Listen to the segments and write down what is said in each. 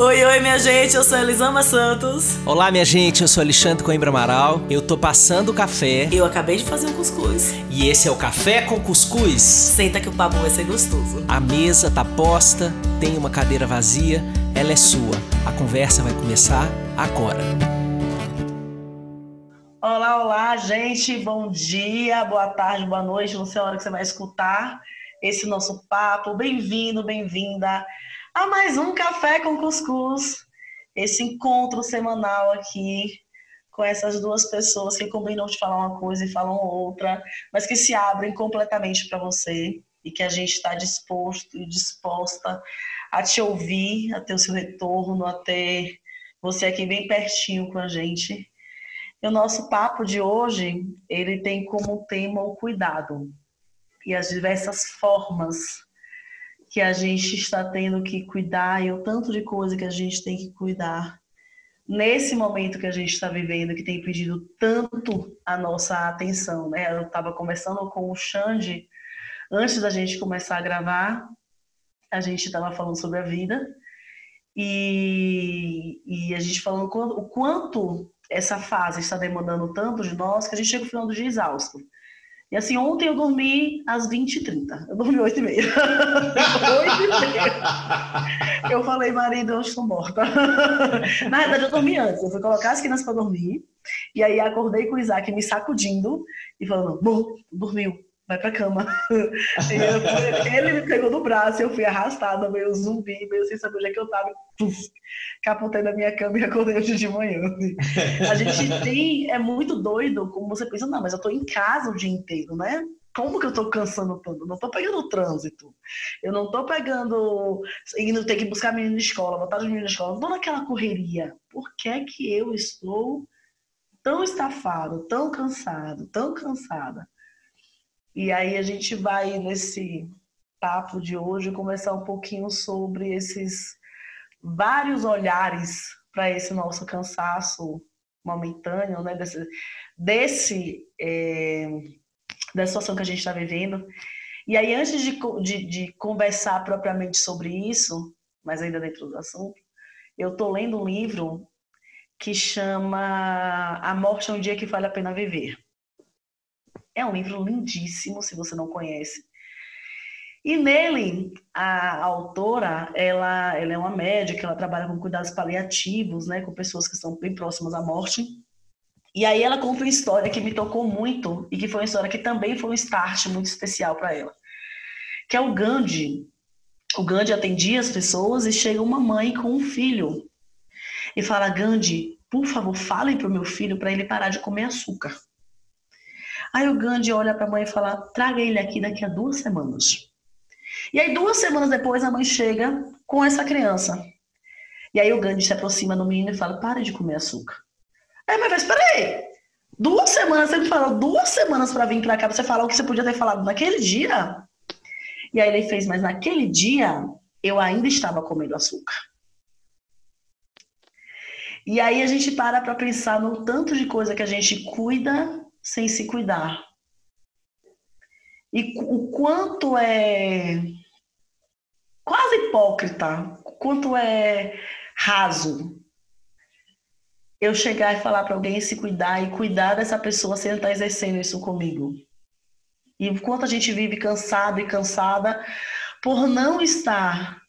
Oi, oi, minha gente, eu sou Elisama Santos. Olá, minha gente, eu sou Alexandre Coimbra Amaral. Eu tô passando o café. Eu acabei de fazer um cuscuz. E esse é o Café com Cuscuz. Senta que o papo vai ser gostoso. A mesa tá posta, tem uma cadeira vazia, ela é sua. A conversa vai começar agora. Olá, olá, gente. Bom dia, boa tarde, boa noite. Não sei a hora que você vai escutar esse nosso papo. Bem-vindo, bem-vinda a mais um Café com Cuscuz, esse encontro semanal aqui com essas duas pessoas que combinam de falar uma coisa e falam outra, mas que se abrem completamente para você e que a gente está disposto e disposta a te ouvir, a ter o seu retorno, a ter você aqui bem pertinho com a gente. E o nosso papo de hoje, ele tem como tema o cuidado e as diversas formas que a gente está tendo que cuidar e o tanto de coisa que a gente tem que cuidar nesse momento que a gente está vivendo, que tem pedido tanto a nossa atenção, né? Eu estava conversando com o Xande antes da gente começar a gravar, a gente estava falando sobre a vida e, e a gente falando o quanto essa fase está demandando tanto de nós que a gente chega no final do dia exausto. E assim, ontem eu dormi às 20h30. Eu dormi 8h30. 8h30. Eu falei, marido, eu estou morta. Na verdade, eu dormi antes. Eu fui colocar as crianças para dormir. E aí acordei com o Isaac me sacudindo e falando, dormiu vai pra cama. ele me pegou no braço, eu fui arrastada, meio zumbi, meio sem saber onde é que eu tava. Puf, capotei na minha cama e acordei hoje de manhã. A gente tem, é muito doido, como você pensa, não, mas eu tô em casa o dia inteiro, né? Como que eu tô cansando tanto? Eu não tô pegando trânsito. Eu não tô pegando. indo ter que buscar menino de escola, botar os meninos na escola. Não tô naquela correria. Por que é que eu estou tão estafado, tão cansado, tão cansada? E aí a gente vai nesse papo de hoje conversar um pouquinho sobre esses vários olhares para esse nosso cansaço momentâneo, né? Desse, desse é, da situação que a gente está vivendo. E aí, antes de, de, de, conversar propriamente sobre isso, mas ainda dentro do assunto, eu estou lendo um livro que chama A Morte é um Dia que Vale a Pena Viver. É um livro lindíssimo, se você não conhece. E nele, a, autora, ela, ela é uma médica, ela trabalha com cuidados paliativos, né, com pessoas que estão bem próximas à morte. E aí ela conta uma história que me tocou muito e que foi uma história que também foi um start muito especial para ela. Que é o Gandhi. O Gandhi atendia as pessoas e chega uma mãe com um filho e fala: Gandhi, por favor, falem para o meu filho para ele parar de comer açúcar. Aí o Gandhi olha para a mãe e fala: traga ele aqui daqui a duas semanas. E aí, duas semanas depois, a mãe chega com essa criança. E aí o Gandhi se aproxima do menino e fala: pare de comer açúcar. Aí a mãe fala: espera aí. Duas semanas, você me falou duas semanas para vir para cá, você falar o que você podia ter falado naquele dia. E aí ele fez, mas naquele dia eu ainda estava comendo açúcar. E aí a gente para para pensar no tanto de coisa que a gente cuida sem se cuidar. E o quanto é quase hipócrita, o quanto é raso eu chegar e falar para alguém se cuidar e cuidar dessa pessoa sem estar exercendo isso comigo. E o quanto a gente vive cansado e cansada por não estar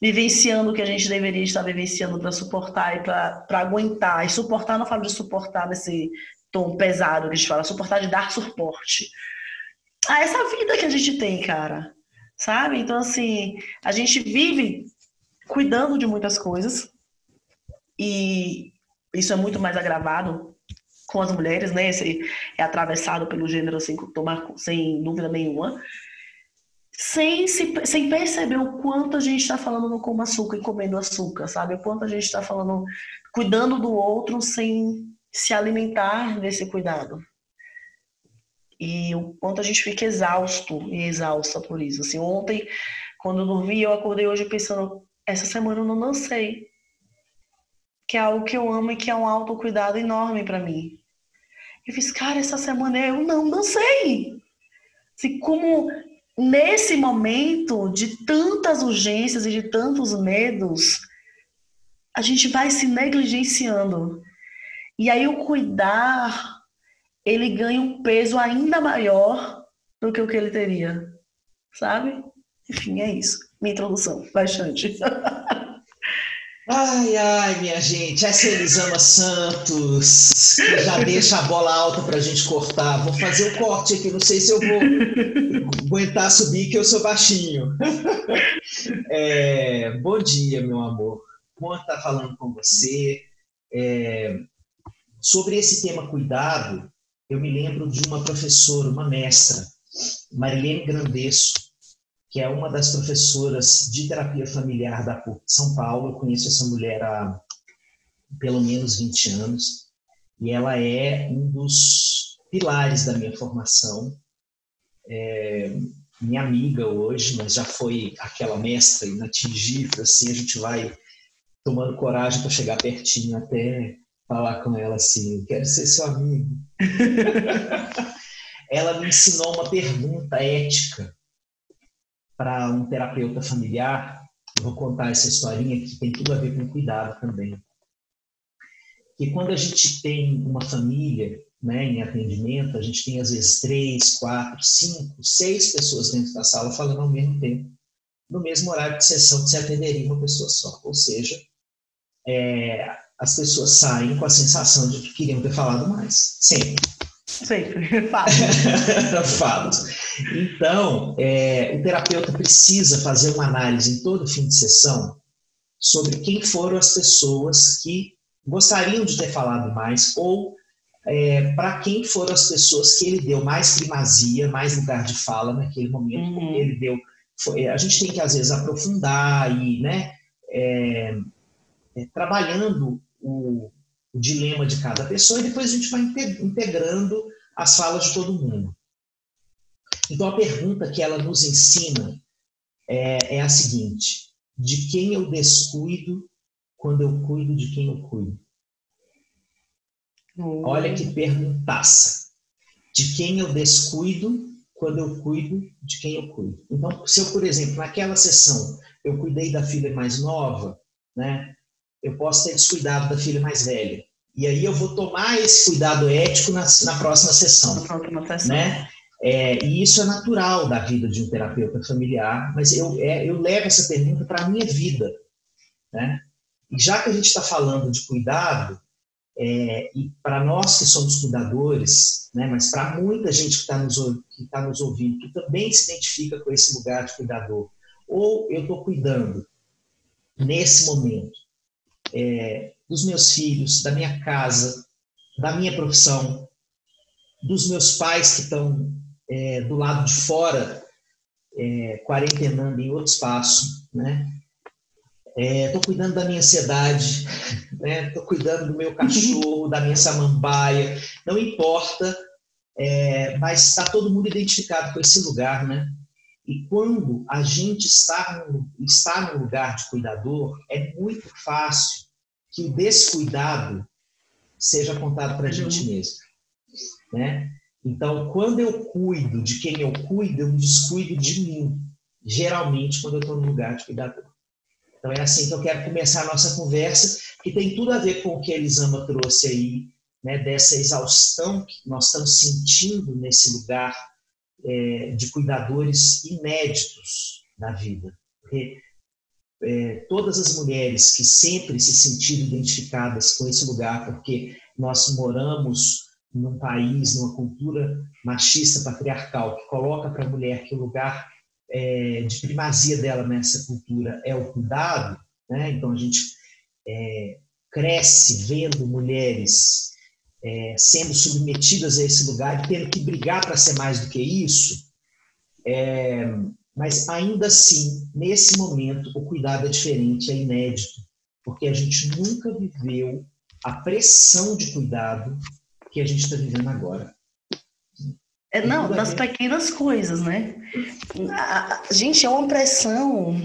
vivenciando o que a gente deveria estar vivenciando para suportar e para aguentar. E suportar, não falo de suportar nesse tom pesado que a gente fala, suportar de dar suporte. A essa vida que a gente tem, cara. Sabe? Então, assim, a gente vive cuidando de muitas coisas e isso é muito mais agravado com as mulheres, né? Esse é atravessado pelo gênero sem, tomar, sem dúvida nenhuma. Sem, se, sem perceber o quanto a gente está falando no como açúcar e comendo açúcar, sabe? O quanto a gente está falando, cuidando do outro sem se alimentar desse cuidado. E o quanto a gente fica exausto e exausta por isso. Assim, ontem, quando eu dormi, eu acordei hoje pensando, essa semana eu não lancei. Que é algo que eu amo e que é um autocuidado enorme para mim. Eu fiz, cara, essa semana eu não lancei. Assim, como nesse momento de tantas urgências e de tantos medos, a gente vai se negligenciando. E aí o cuidar, ele ganha um peso ainda maior do que o que ele teria, sabe? Enfim, é isso. Minha introdução, bastante. Ai, ai, minha gente, essa é Elisama Santos, que já deixa a bola alta para a gente cortar. Vou fazer o um corte aqui, não sei se eu vou aguentar subir, que eu sou baixinho. É, bom dia, meu amor. Bom estar falando com você. É, sobre esse tema cuidado, eu me lembro de uma professora, uma mestra, Marilene Grandesso, que é uma das professoras de terapia familiar da PUC de São Paulo. Eu conheço essa mulher há pelo menos 20 anos e ela é um dos pilares da minha formação. É, minha amiga hoje, mas já foi aquela mestra inatingível, assim, a gente vai tomando coragem para chegar pertinho até falar com ela assim, quero ser seu amigo. ela me ensinou uma pergunta ética para um terapeuta familiar, eu vou contar essa historinha que tem tudo a ver com cuidado também. Que quando a gente tem uma família né, em atendimento, a gente tem às vezes três, quatro, cinco, seis pessoas dentro da sala falando ao mesmo tempo, no mesmo horário de sessão que se atenderia uma pessoa só. Ou seja, é, as pessoas saem com a sensação de que queriam ter falado mais. Sempre. Sempre, fato. fato. Então, é, o terapeuta precisa fazer uma análise em todo fim de sessão sobre quem foram as pessoas que gostariam de ter falado mais ou é, para quem foram as pessoas que ele deu mais primazia, mais lugar de fala naquele momento, uhum. ele deu. Foi, a gente tem que às vezes aprofundar e, né, é, é trabalhando o, o dilema de cada pessoa e depois a gente vai integrando as falas de todo mundo. Então a pergunta que ela nos ensina é, é a seguinte: de quem eu descuido quando eu cuido de quem eu cuido? Hum. Olha que perguntaça. De quem eu descuido quando eu cuido de quem eu cuido? Então, se eu, por exemplo, naquela sessão eu cuidei da filha mais nova, né? eu posso ter descuidado da filha mais velha. E aí eu vou tomar esse cuidado ético na, na próxima sessão. Né? É, e isso é natural da vida de um terapeuta familiar, mas eu, é, eu levo essa pergunta para a minha vida. Né? E já que a gente está falando de cuidado, é, e para nós que somos cuidadores, né, mas para muita gente que está nos, que tá nos ouvindo, que também se identifica com esse lugar de cuidador, ou eu estou cuidando nesse momento é, dos meus filhos, da minha casa, da minha profissão, dos meus pais que estão é, do lado de fora, é, quarentenando em outro espaço, né? Estou é, cuidando da minha ansiedade, estou né? cuidando do meu cachorro, da minha samambaia, não importa, é, mas está todo mundo identificado com esse lugar, né? E quando a gente está no, está no lugar de cuidador, é muito fácil que o descuidado seja apontado para a gente mesmo. Né? Então, quando eu cuido de quem eu cuido, eu descuido de mim, geralmente quando eu estou no lugar de cuidador. Então, é assim que eu quero começar a nossa conversa, que tem tudo a ver com o que a Elisama trouxe aí, né, dessa exaustão que nós estamos sentindo nesse lugar é, de cuidadores inéditos na vida. Porque é, todas as mulheres que sempre se sentiram identificadas com esse lugar, porque nós moramos num país, numa cultura machista, patriarcal, que coloca para a mulher que o lugar é, de primazia dela nessa cultura é o cuidado, né? então a gente é, cresce vendo mulheres é, sendo submetidas a esse lugar e tendo que brigar para ser mais do que isso, é, mas ainda assim, nesse momento, o cuidado é diferente, é inédito, porque a gente nunca viveu a pressão de cuidado que a gente está vivendo agora. É, não, das pequenas coisas, né? A, a, gente, é uma pressão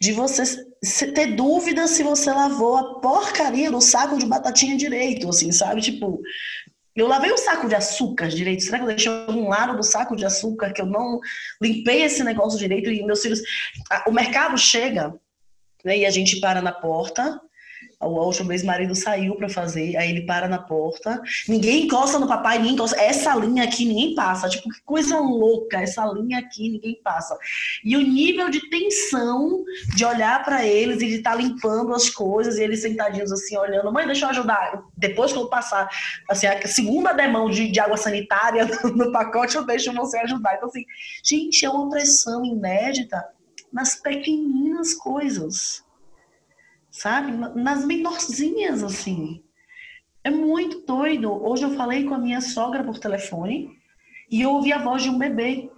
de você ter dúvida se você lavou a porcaria do saco de batatinha direito, assim, sabe? Tipo, eu lavei o saco de açúcar direito. Será que eu deixei algum lado do saco de açúcar que eu não limpei esse negócio direito? E meus filhos. O mercado chega né, e a gente para na porta A última vez o marido saiu para fazer, aí ele para na porta. Ninguém encosta no papai, ninguém encosta. Essa linha aqui ninguém passa. Tipo, que coisa louca, essa linha aqui ninguém passa. E o nível de tensão de olhar para eles e de estar tá limpando as coisas, e eles sentadinhos assim, olhando, mãe, deixa eu ajudar. Depois que eu passar assim, a segunda demão de, de água sanitária no, pacote, eu deixo você ajudar. Então, assim, gente, é uma pressão inédita nas pequeninas coisas sabe? Nas menorzinhas, assim. É muito doido. Hoje eu falei com a minha sogra por telefone e eu ouvi a voz de um bebê.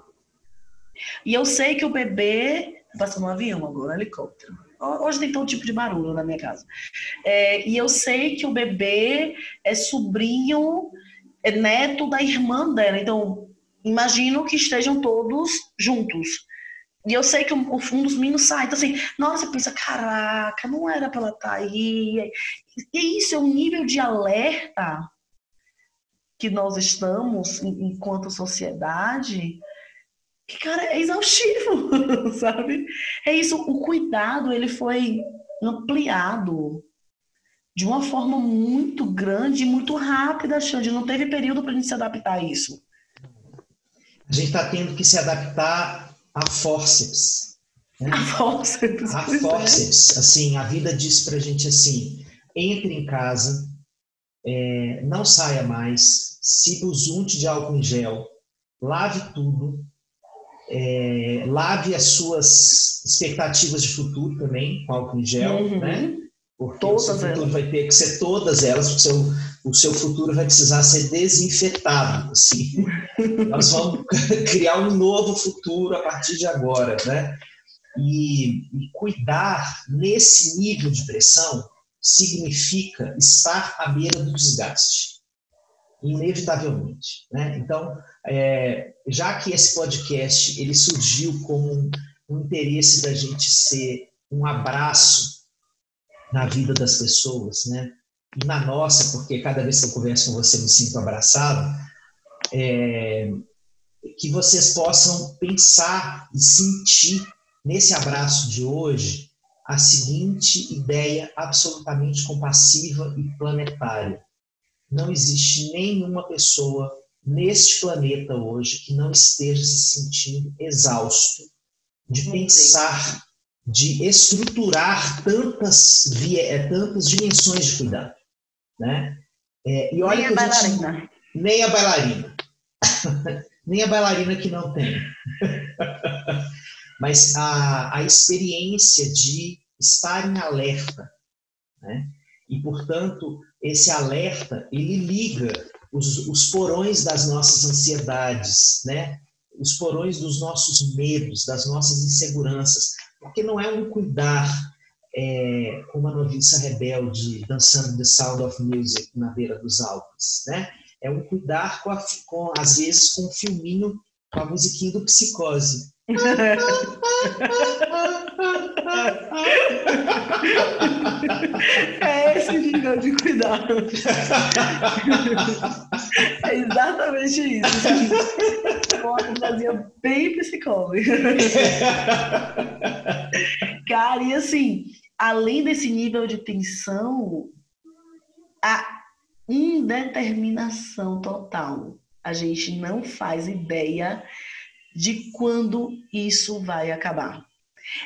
E eu sei que o bebê. Passou no avião agora, helicóptero. Hoje tem todo tipo de barulho na minha casa. É, e eu sei que o bebê é sobrinho, é neto da irmã dela. Então, imagino que estejam todos juntos. E eu sei que o, um dos meninos sai. Então, assim, nossa, pensa, caraca, não era pra ela estar tá aí. E isso é um nível de alerta que nós estamos enquanto sociedade que, cara, é exaustivo, sabe? É isso, o cuidado, ele foi ampliado de uma forma muito grande e muito rápida, Xande. Não teve período para a gente se adaptar a isso. A gente está tendo que se adaptar a forceps. Né? A forceps. A forceps. Assim, a vida diz pra gente assim, entre em casa, é, não saia mais, siga os unte de álcool em gel, lave tudo, é, lave as suas expectativas de futuro também com álcool em gel, uhum. né? Porque todas o seu futuro elas. vai ter que ser todas elas, porque seu, o seu futuro vai precisar ser desinfetado. Assim. Nós vamos criar um novo futuro a partir de agora. Né? E, e cuidar nesse nível de pressão significa estar à beira do desgaste, inevitavelmente. Né? Então, é, já que esse podcast ele surgiu como um, interesse da gente ser um abraço na vida das pessoas, né? Na nossa, porque cada vez que eu converso com você me sinto abraçado, é, que vocês possam pensar e sentir nesse abraço de hoje a seguinte ideia absolutamente compassiva e planetária. Não existe nenhuma pessoa neste planeta hoje que não esteja se sentindo exausto de pensar de estruturar tantas, via, tantas dimensões de cuidado. Né? É, e olha nem a bailarina. Gente, nem a bailarina. nem a bailarina que não tem. Mas a, a experiência de estar em alerta. Né? E, portanto, esse alerta, ele liga os, os porões das nossas ansiedades, né? os porões dos nossos medos, das nossas inseguranças, porque não é um cuidar é, como a noviça rebelde dançando The Sound of Music na beira dos Alpes, né? É um cuidar com, a, com às vezes com um filminho, com a musiquinha do Psicose. É esse nível de cuidado. É exatamente isso. Uma fantasia bem psicóloga. Cara, e assim, além desse nível de tensão, a indeterminação total. A gente não faz ideia de quando isso vai acabar.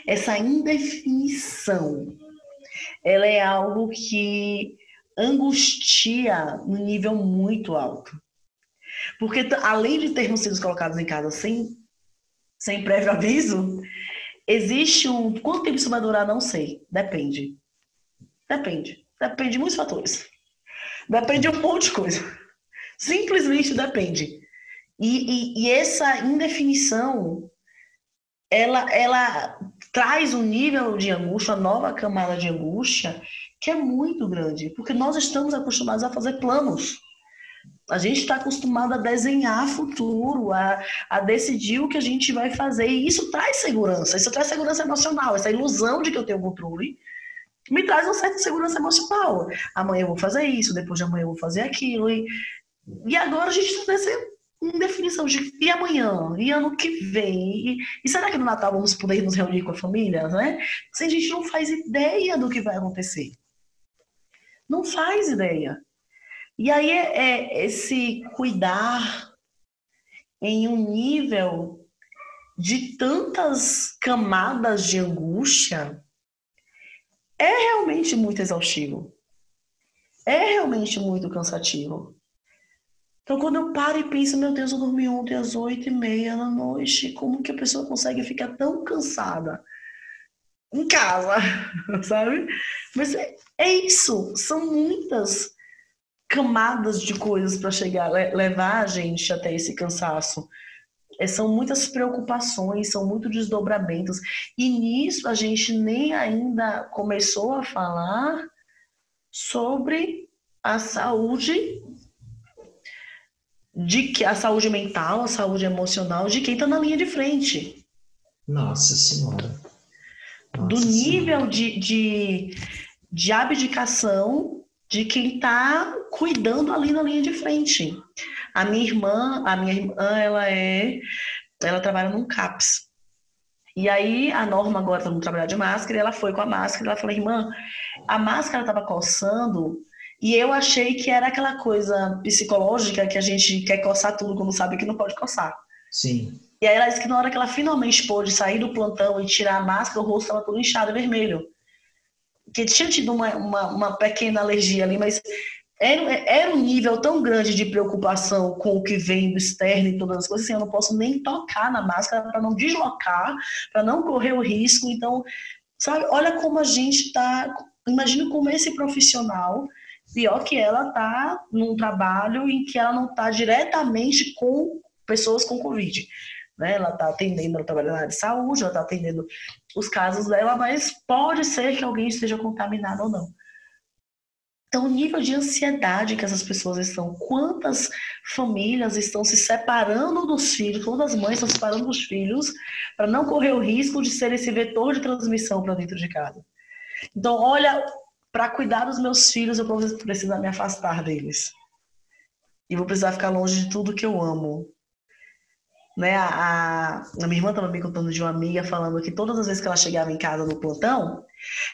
Essa indefinição, ela é algo que angustia no nível muito alto. Porque além de termos sido colocados em casa sem, sem prévio aviso, existe um. Quanto tempo isso vai durar? Não sei. Depende. Depende. Depende de muitos fatores. Depende de um monte de coisa. Simplesmente depende. E, e, e essa indefinição ela, ela traz um nível de angústia, uma nova camada de angústia, que é muito grande, porque nós estamos acostumados a fazer planos. A gente está acostumado a desenhar futuro, a, a decidir o que a gente vai fazer, e isso traz segurança, isso traz segurança emocional, essa ilusão de que eu tenho controle me traz uma certa segurança emocional. Amanhã eu vou fazer isso, depois de amanhã eu vou fazer aquilo, e, e agora a gente está nesse em definição de e amanhã, e ano que vem, e, e, será que no Natal vamos poder nos reunir com a família, né? Se a gente não faz ideia do que vai acontecer. Não faz ideia. E aí é, esse cuidar em um nível de tantas camadas de angústia é realmente muito exaustivo. É realmente muito cansativo. Então, quando eu paro e penso, meu Deus, eu dormi ontem às oito e meia da noite, como que a pessoa consegue ficar tão cansada em casa, sabe? Mas é, é isso, são muitas camadas de coisas para chegar, levar a gente até esse cansaço. É, são muitas preocupações, são muitos desdobramentos. E nisso a gente nem ainda começou a falar sobre a saúde de que a saúde mental, a saúde emocional de quem está na linha de frente. Nossa Senhora. Nossa Do nível de, de, de abdicação de quem está cuidando ali na linha de frente. A minha irmã, a minha irmã, ela é, ela trabalha num CAPS. E aí a Norma agora está no trabalhar de máscara, e ela foi com a máscara, e ela falou, irmã, a máscara estava coçando e eu achei que era aquela coisa psicológica que a gente quer coçar tudo quando sabe que não pode coçar. Sim. E aí ela disse que na hora que ela finalmente pôde sair do plantão e tirar a máscara, o rosto estava todo inchado, vermelho. Que tinha tido uma, uma, uma pequena alergia ali, mas era, era um nível tão grande de preocupação com o que vem do externo e todas as coisas, assim, eu não posso nem tocar na máscara para não deslocar, para não correr o risco. Então, sabe, olha como a gente está. Imagina como esse profissional Pior que ela está num trabalho em que ela não está diretamente com pessoas com Covid. Né? Ela está atendendo, ela trabalha na área de saúde, ela está atendendo os casos dela, mas pode ser que alguém esteja contaminado ou não. Então, o nível de ansiedade que essas pessoas estão, quantas famílias estão se separando dos filhos, quantas mães estão se separando dos filhos, para não correr o risco de ser esse vetor de transmissão para dentro de casa. Então, olha para cuidar dos meus filhos, eu vou precisar me afastar deles. E vou precisar ficar longe de tudo que eu amo. Né? A, a, minha irmã estava me contando de uma amiga falando que todas as vezes que ela chegava em casa no plantão,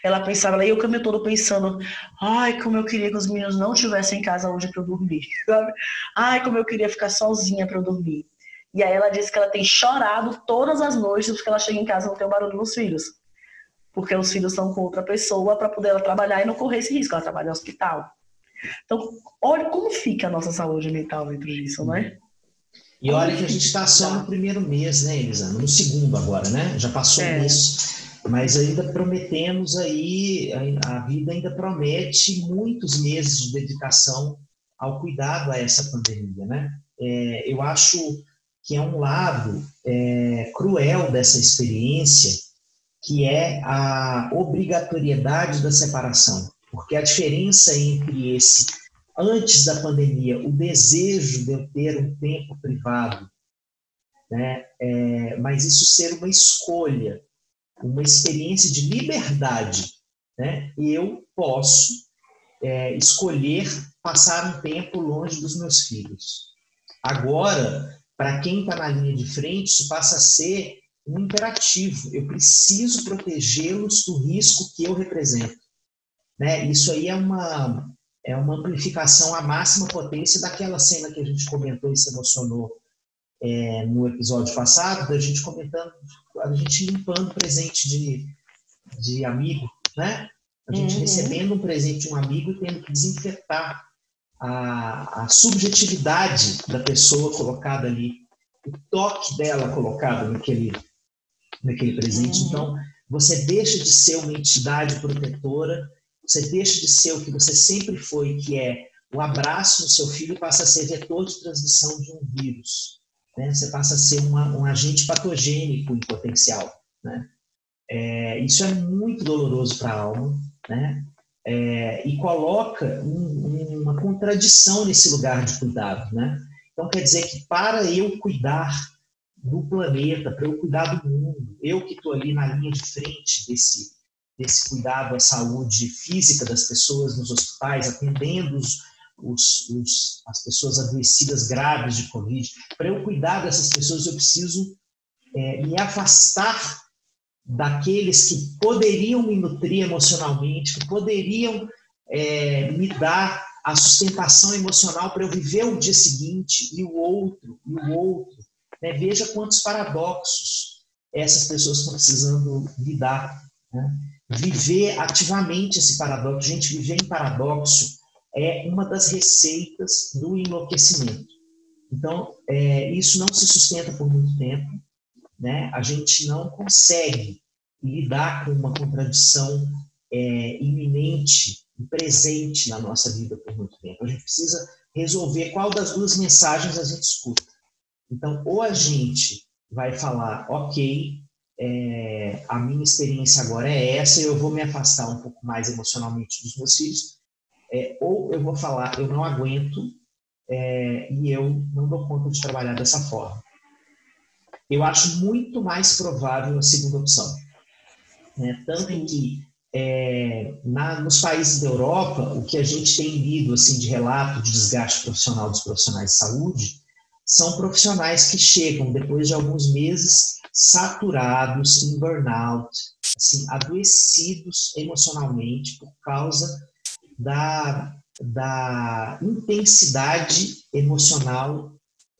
ela pensava, ela ia o caminho todo pensando, ai, como eu queria que os meninos não estivessem em casa hoje para eu dormir, sabe? Ai, como eu queria ficar sozinha para eu dormir. E aí ela disse que ela tem chorado todas as noites porque ela chega em casa e não tem o barulho dos filhos porque os filhos estão com outra pessoa para poder ela trabalhar e não correr esse risco. Ela trabalha no hospital. Então, olha como fica a nossa saúde mental dentro disso, né? E olha que a gente está só no primeiro mês, né, Elisana? No segundo agora, né? Já passou é. um mês. Mas ainda prometemos aí, a vida ainda promete muitos meses de dedicação ao cuidado a essa pandemia, né? É, eu acho que é um lado é, cruel dessa experiência que é a obrigatoriedade da separação. Porque a diferença entre esse, antes da pandemia, o desejo de eu ter um tempo privado, né, é, mas isso ser uma escolha, uma experiência de liberdade. Né, eu posso é, escolher passar um tempo longe dos meus filhos. Agora, para quem está na linha de frente, isso passa a ser um imperativo. Eu preciso protegê-los do risco que eu represento. Né? Isso aí é uma, é uma amplificação à máxima potência daquela cena que a gente comentou e se emocionou é, no episódio passado, da gente comentando, a gente limpando presente de, de amigo, né? A gente uhum. recebendo um presente de um amigo e tendo que desinfetar a, a subjetividade da pessoa colocada ali, o toque dela colocado naquele, naquele presente. Uhum. Então, você deixa de ser uma entidade protetora, você deixa de ser o que você sempre foi, que é o abraço no seu filho, passa a ser vetor de transmissão de um vírus. Né? Você passa a ser uma, um agente patogênico em potencial. Né? É, isso é muito doloroso para a alma, né? É, e coloca um, uma contradição nesse lugar de cuidado, né? Então quer dizer que para eu cuidar do planeta, para eu cuidar do mundo. Eu que estou ali na linha de frente desse, desse cuidado à saúde física das pessoas nos hospitais, atendendo os, os, os, as pessoas adoecidas graves de Covid. Para eu cuidar dessas pessoas, eu preciso é, me afastar daqueles que poderiam me nutrir emocionalmente, que poderiam é, me dá a sustentação emocional para eu viver o dia seguinte e o outro, e o outro. Né? Veja quantos paradoxos essas pessoas estão precisando lidar. Né? Viver ativamente esse paradoxo, gente, viver em paradoxo é uma das receitas do enlouquecimento. Então, é, isso não se sustenta por muito tempo, né? A gente não consegue lidar com uma contradição é, iminente e presente na nossa vida por muito tempo. A gente precisa resolver qual das duas mensagens a gente escuta. Então, ou a gente vai falar, ok, é, a minha experiência agora é essa, eu vou me afastar um pouco mais emocionalmente dos meus filhos, é, ou eu vou falar, eu não aguento é, e eu não dou conta de trabalhar dessa forma. Eu acho muito mais provável a segunda opção. Né? Tanto em que é, na, nos países da Europa, o que a gente tem lido assim, de relato de desgaste profissional dos profissionais de saúde são profissionais que chegam depois de alguns meses saturados em burnout, assim, adoecidos emocionalmente por causa da, da intensidade emocional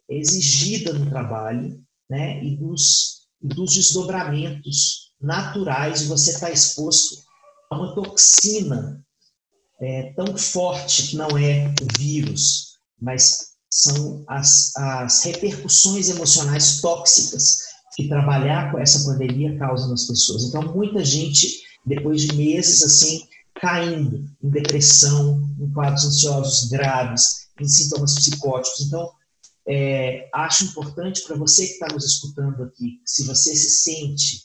exigida no trabalho né, e dos, dos desdobramentos naturais de você estar exposto a uma toxina é, tão forte que não é o vírus, mas são as, as repercussões emocionais tóxicas que trabalhar com essa pandemia causa nas pessoas. Então, muita gente, depois de meses assim, caindo em depressão, em quadros ansiosos graves, em sintomas psicóticos. Então, é, acho importante para você que está nos escutando aqui, se você se sente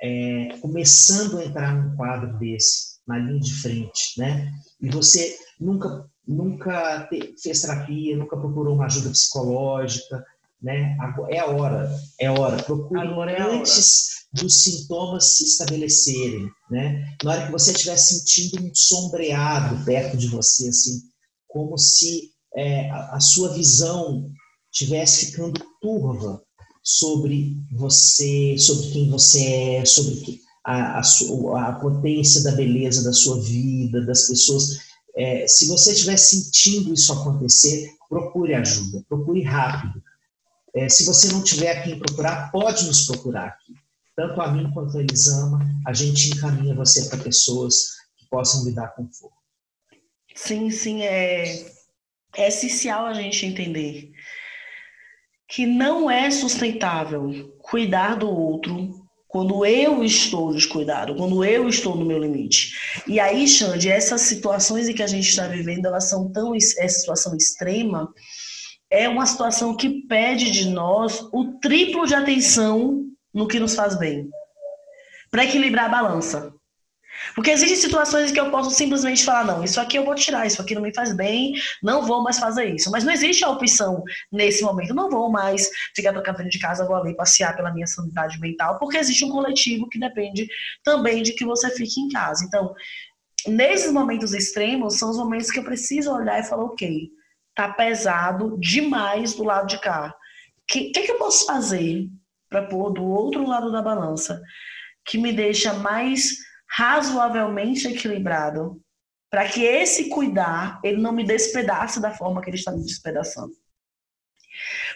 é, começando a entrar num quadro desse, na linha de frente, né? E você nunca nunca fez terapia, nunca procurou uma ajuda psicológica, né? É a hora, é a hora. Procure é antes hora. dos sintomas se estabelecerem, né? Na hora que você estiver sentindo um sombreado perto de você, assim, como se é, a, a sua visão tivesse ficando turva sobre você, sobre quem você é, sobre a, a, a potência da beleza da sua vida, das pessoas. É, se você estiver sentindo isso acontecer, procure ajuda, procure rápido. É, se você não tiver quem procurar, pode nos procurar aqui. Tanto a mim quanto a Elisama, a gente encaminha você para pessoas que possam lidar com fogo. Sim, sim, é, é essencial a gente entender que não é sustentável cuidar do outro quando eu estou descuidado, quando eu estou no meu limite. E aí, Xande, essas situações em que a gente está vivendo, elas são tão essa situação extrema, é uma situação que pede de nós o triplo de atenção no que nos faz bem, para equilibrar a balança. Porque existem situações em que eu posso simplesmente falar, não, isso aqui eu vou tirar, isso aqui não me faz bem, não vou mais fazer isso. Mas não existe a opção nesse momento, não vou mais ficar tocando dentro de casa, vou ali passear pela minha sanidade mental, porque existe um coletivo que depende também de que você fique em casa. Então, nesses momentos extremos, são os momentos que eu preciso olhar e falar, ok, tá pesado demais do lado de cá. O que, que, que eu posso fazer para pôr do outro lado da balança que me deixa mais razoavelmente equilibrado para que esse cuidar ele não me despedace da forma que ele está me despedaçando.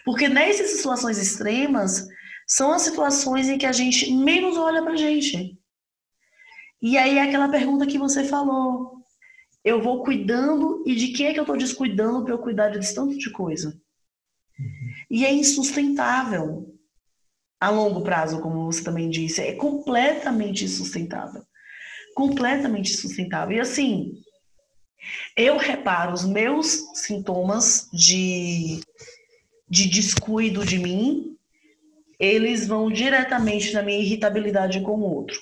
Porque nessas situações extremas são as situações em que a gente menos olha para gente. E aí é aquela pergunta que você falou. Eu vou cuidando e de quem é que eu estou descuidando para eu cuidar de tanto de coisa? E é insustentável a longo prazo, como você também disse. É completamente insustentável completamente sustentável. E assim, eu reparo os meus sintomas de, de descuido de mim, eles vão diretamente na minha irritabilidade com o outro.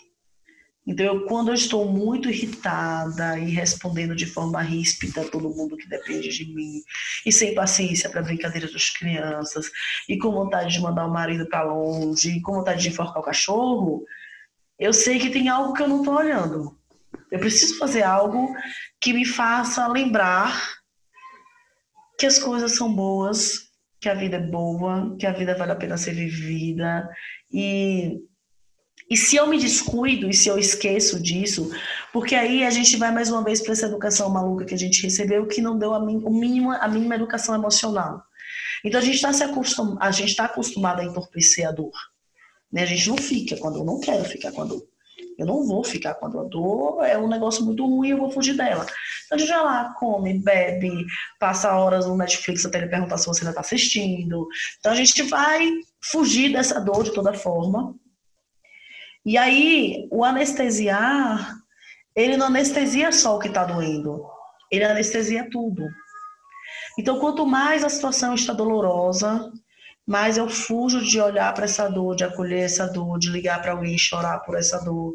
Então, eu, quando eu estou muito irritada e respondendo de forma ríspida a todo mundo que depende de mim, e sem paciência para brincadeiras das crianças, e com vontade de mandar o marido para longe, e com vontade de enforcar o cachorro, eu sei que tem algo que eu não estou olhando. Eu preciso fazer algo que me faça lembrar que as coisas são boas, que a vida é boa, que a vida vale a pena ser vivida. E E se eu me descuido e se eu esqueço disso, porque aí a gente vai mais uma vez para essa educação maluca que a gente recebeu, que não deu a, o mínimo, a mínima educação emocional. Então a gente está acostum, a gente está acostumado a entorpecer a dor. Né? A gente não fica quando eu não quero ficar com a dor. Eu não vou ficar quando a dor é um negócio muito ruim, eu vou fugir dela. Então a gente vai lá, come, bebe, passa horas no Netflix até ele perguntar se você ainda está assistindo. Então a gente vai fugir dessa dor de toda forma. E aí, o anestesiar, ele não anestesia só o que está doendo, ele anestesia tudo. Então, quanto mais a situação está dolorosa, mais eu fujo de olhar para essa dor, de acolher essa dor, de ligar para alguém e chorar por essa dor.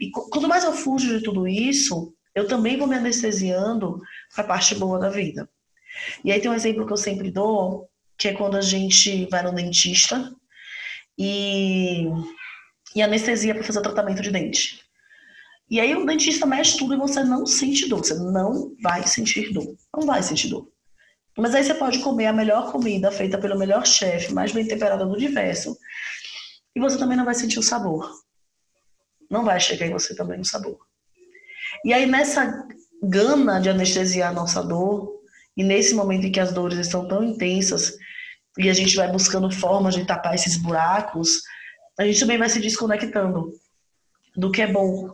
E quanto mais eu fujo de tudo isso, eu também vou me anestesiando para a parte boa da vida. E aí tem um exemplo que eu sempre dou, que é quando a gente vai no dentista e, e anestesia para fazer tratamento de dente. E aí o dentista mexe tudo e você não sente dor, você não vai sentir dor, não vai sentir dor. Mas aí você pode comer a melhor comida feita pelo melhor chefe, mais bem temperada do universo, e você também não vai sentir o sabor. Não vai chegar em você também o sabor. E aí nessa gana de anestesiar a nossa dor, e nesse momento em que as dores estão tão intensas, e a gente vai buscando formas de tapar esses buracos, a gente também vai se desconectando do que é bom,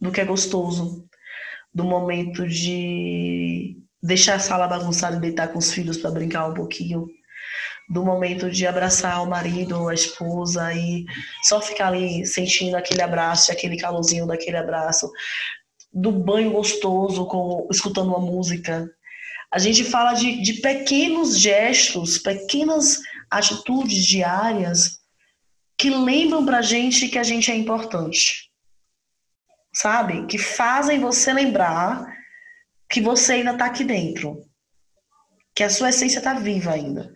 do que é gostoso, do momento de deixar a sala bagunçada e deitar com os filhos para brincar um pouquinho, do momento de abraçar o marido ou a esposa e só ficar ali sentindo aquele abraço, aquele calorzinho daquele abraço, do banho gostoso, com, escutando uma música. A gente fala de, de pequenos gestos, pequenas atitudes diárias que lembram para a gente que a gente é importante, sabe? Que fazem você lembrar que você ainda está aqui dentro, que a sua essência está viva ainda.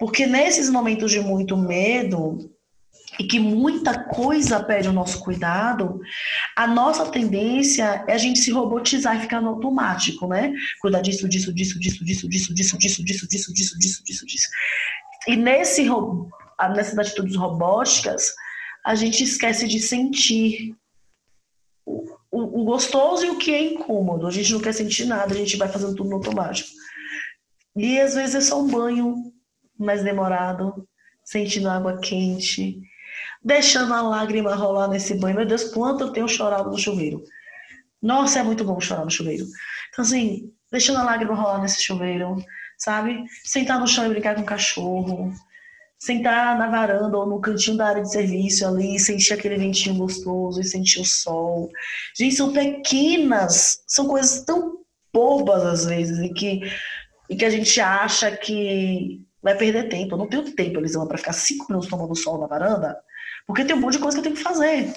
Porque nesses momentos de muito medo e que muita coisa pede o nosso cuidado, a nossa tendência é a gente se robotizar e ficar no automático, né? Cuidar disso, disso, disso, disso, disso, disso, disso, disso, disso, disso, disso, disso, disso, disso. E nesse, nessas atitudes robóticas, a gente esquece de sentir o, o, gostoso e o que é incômodo. A gente não quer sentir nada, a gente vai fazendo tudo no automático. E às vezes é só um banho mais demorado, sentindo água quente, deixando a lágrima rolar nesse banho. Meu Deus, quanto eu tenho chorado no chuveiro. Nossa, é muito bom chorar no chuveiro. Então, assim, deixando a lágrima rolar nesse chuveiro, sabe? Sentar no chão e brincar com o cachorro, sentar na varanda ou no cantinho da área de serviço ali, sentir aquele ventinho gostoso e sentir o sol. Gente, são pequenas, são coisas tão bobas às vezes e que, e que a gente acha que vai perder tempo. Eu não tenho tempo, Elisama, para ficar cinco minutos tomando sol na varanda, porque tem um monte de coisa que eu tenho que fazer.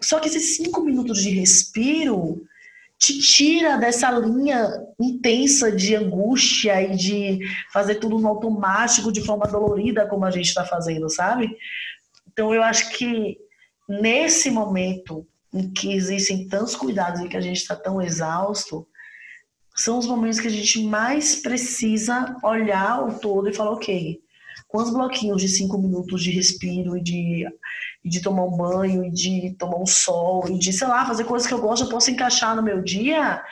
Só que esses cinco minutos de respiro te tira dessa linha intensa de angústia e de fazer tudo no automático de forma dolorida, como a gente está fazendo, sabe? Então, eu acho que nesse momento em que existem tantos cuidados e que a gente está tão exausto, são os momentos que a gente mais precisa olhar o todo e falar, ok, quantos bloquinhos de cinco minutos de respiro e de e de tomar um banho, e de tomar um sol, e de, sei lá, fazer coisas que eu gosto, eu posso encaixar no meu dia,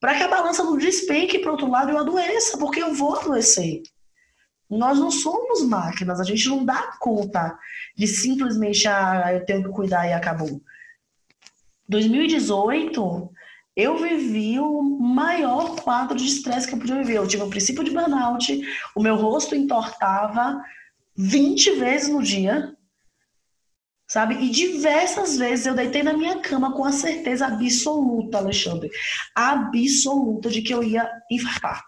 para que a balança não despenque para outro lado e eu adoeça, porque eu vou adoecer. Nós não somos máquinas, a gente não dá conta de simplesmente, ah, eu tenho que cuidar e acabou. 2018, eu vivi o maior quadro de estresse que eu podia viver. Eu tive um princípio de burnout, o meu rosto entortava 20 vezes no dia, sabe? E diversas vezes eu deitei na minha cama com a certeza absoluta, Alexandre, absoluta de que eu ia infartar.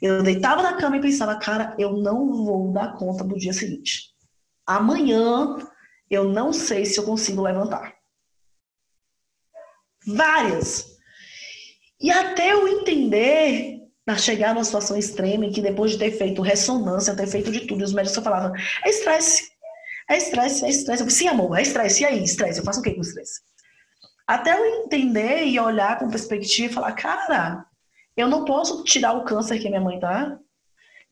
Eu deitava na cama e pensava, cara, eu não vou dar conta do dia seguinte. Amanhã eu não sei se eu consigo levantar. Várias. E até eu entender, a chegar numa situação extrema, em que depois de ter feito ressonância, ter feito de tudo, os médicos falavam, é estresse. É estresse, é estresse. Eu sim, amor, é estresse. E aí, estresse? Eu faço o que com estresse? Até eu entender e olhar com perspectiva e falar, cara, eu não posso tirar o câncer que minha mãe tá.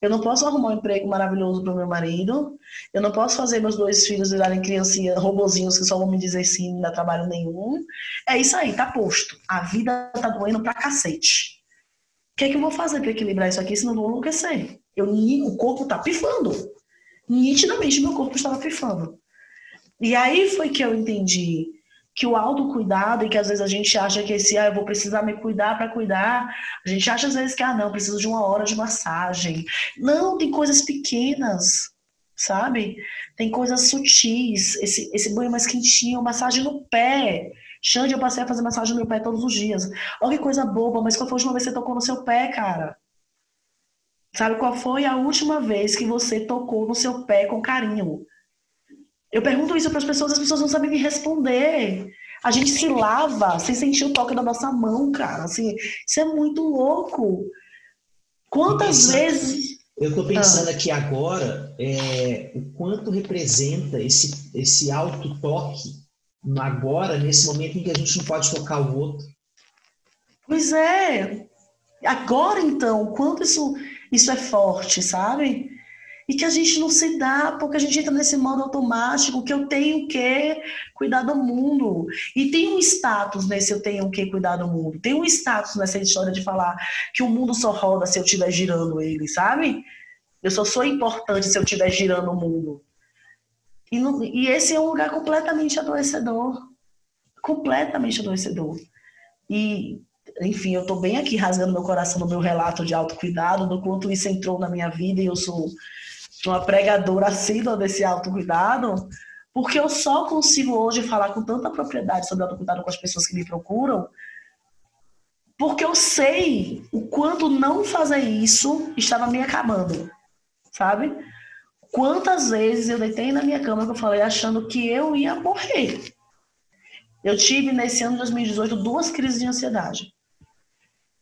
Eu não posso arrumar um emprego maravilhoso para o meu marido. Eu não posso fazer meus dois filhos virarem criancinhas, robozinhos que só vão me dizer sim, não dá trabalho nenhum. É isso aí, tá posto. A vida tá doendo pra cacete. O que é que eu vou fazer para equilibrar isso aqui, senão eu vou enlouquecer? Eu, o corpo tá pifando. Nitidamente meu corpo estava pifando. E aí foi que eu entendi que o autocuidado e que às vezes a gente acha que esse, ah, eu vou precisar me cuidar para cuidar, a gente acha às vezes que, ah, não, preciso de uma hora de massagem. Não, tem coisas pequenas, sabe? Tem coisas sutis, esse, esse banho mais quentinho, massagem no pé. Xande, eu passei a fazer massagem no meu pé todos os dias. Olha que coisa boba, mas qual foi a última vez que você tocou no seu pé, cara? Sabe qual foi a última vez que você tocou no seu pé com carinho? Eu pergunto isso para as pessoas, as pessoas não sabem me responder. A gente se lava sem sentir o toque da nossa mão, cara. Assim, isso é muito louco. Quantas vezes. Eu estou pensando ah. aqui agora é, o quanto representa esse, esse auto-toque agora, nesse momento em que a gente não pode tocar o outro. Pois é. Agora, então, o quanto isso, isso é forte, sabe? e que a gente não se dá porque a gente entra nesse modo automático que eu tenho que cuidar do mundo. E tem um status nesse eu tenho que cuidar do mundo. Tem um status nessa história de falar que o mundo só roda se eu estiver girando ele, sabe? Eu só sou importante se eu estiver girando o mundo. E, não, e esse é um lugar completamente adoecedor. Completamente adoecedor. E enfim, eu estou bem aqui rasgando meu coração no meu relato de autocuidado, do quanto isso entrou na minha vida e eu sou uma pregadora assídua desse autocuidado, porque eu só consigo hoje falar com tanta propriedade sobre autocuidado com as pessoas que me procuram, porque eu sei o quanto não fazer isso estava me acabando, sabe? Quantas vezes eu deitei na minha cama que eu falei achando que eu ia morrer. Eu tive nesse ano de 2018 duas crises de ansiedade.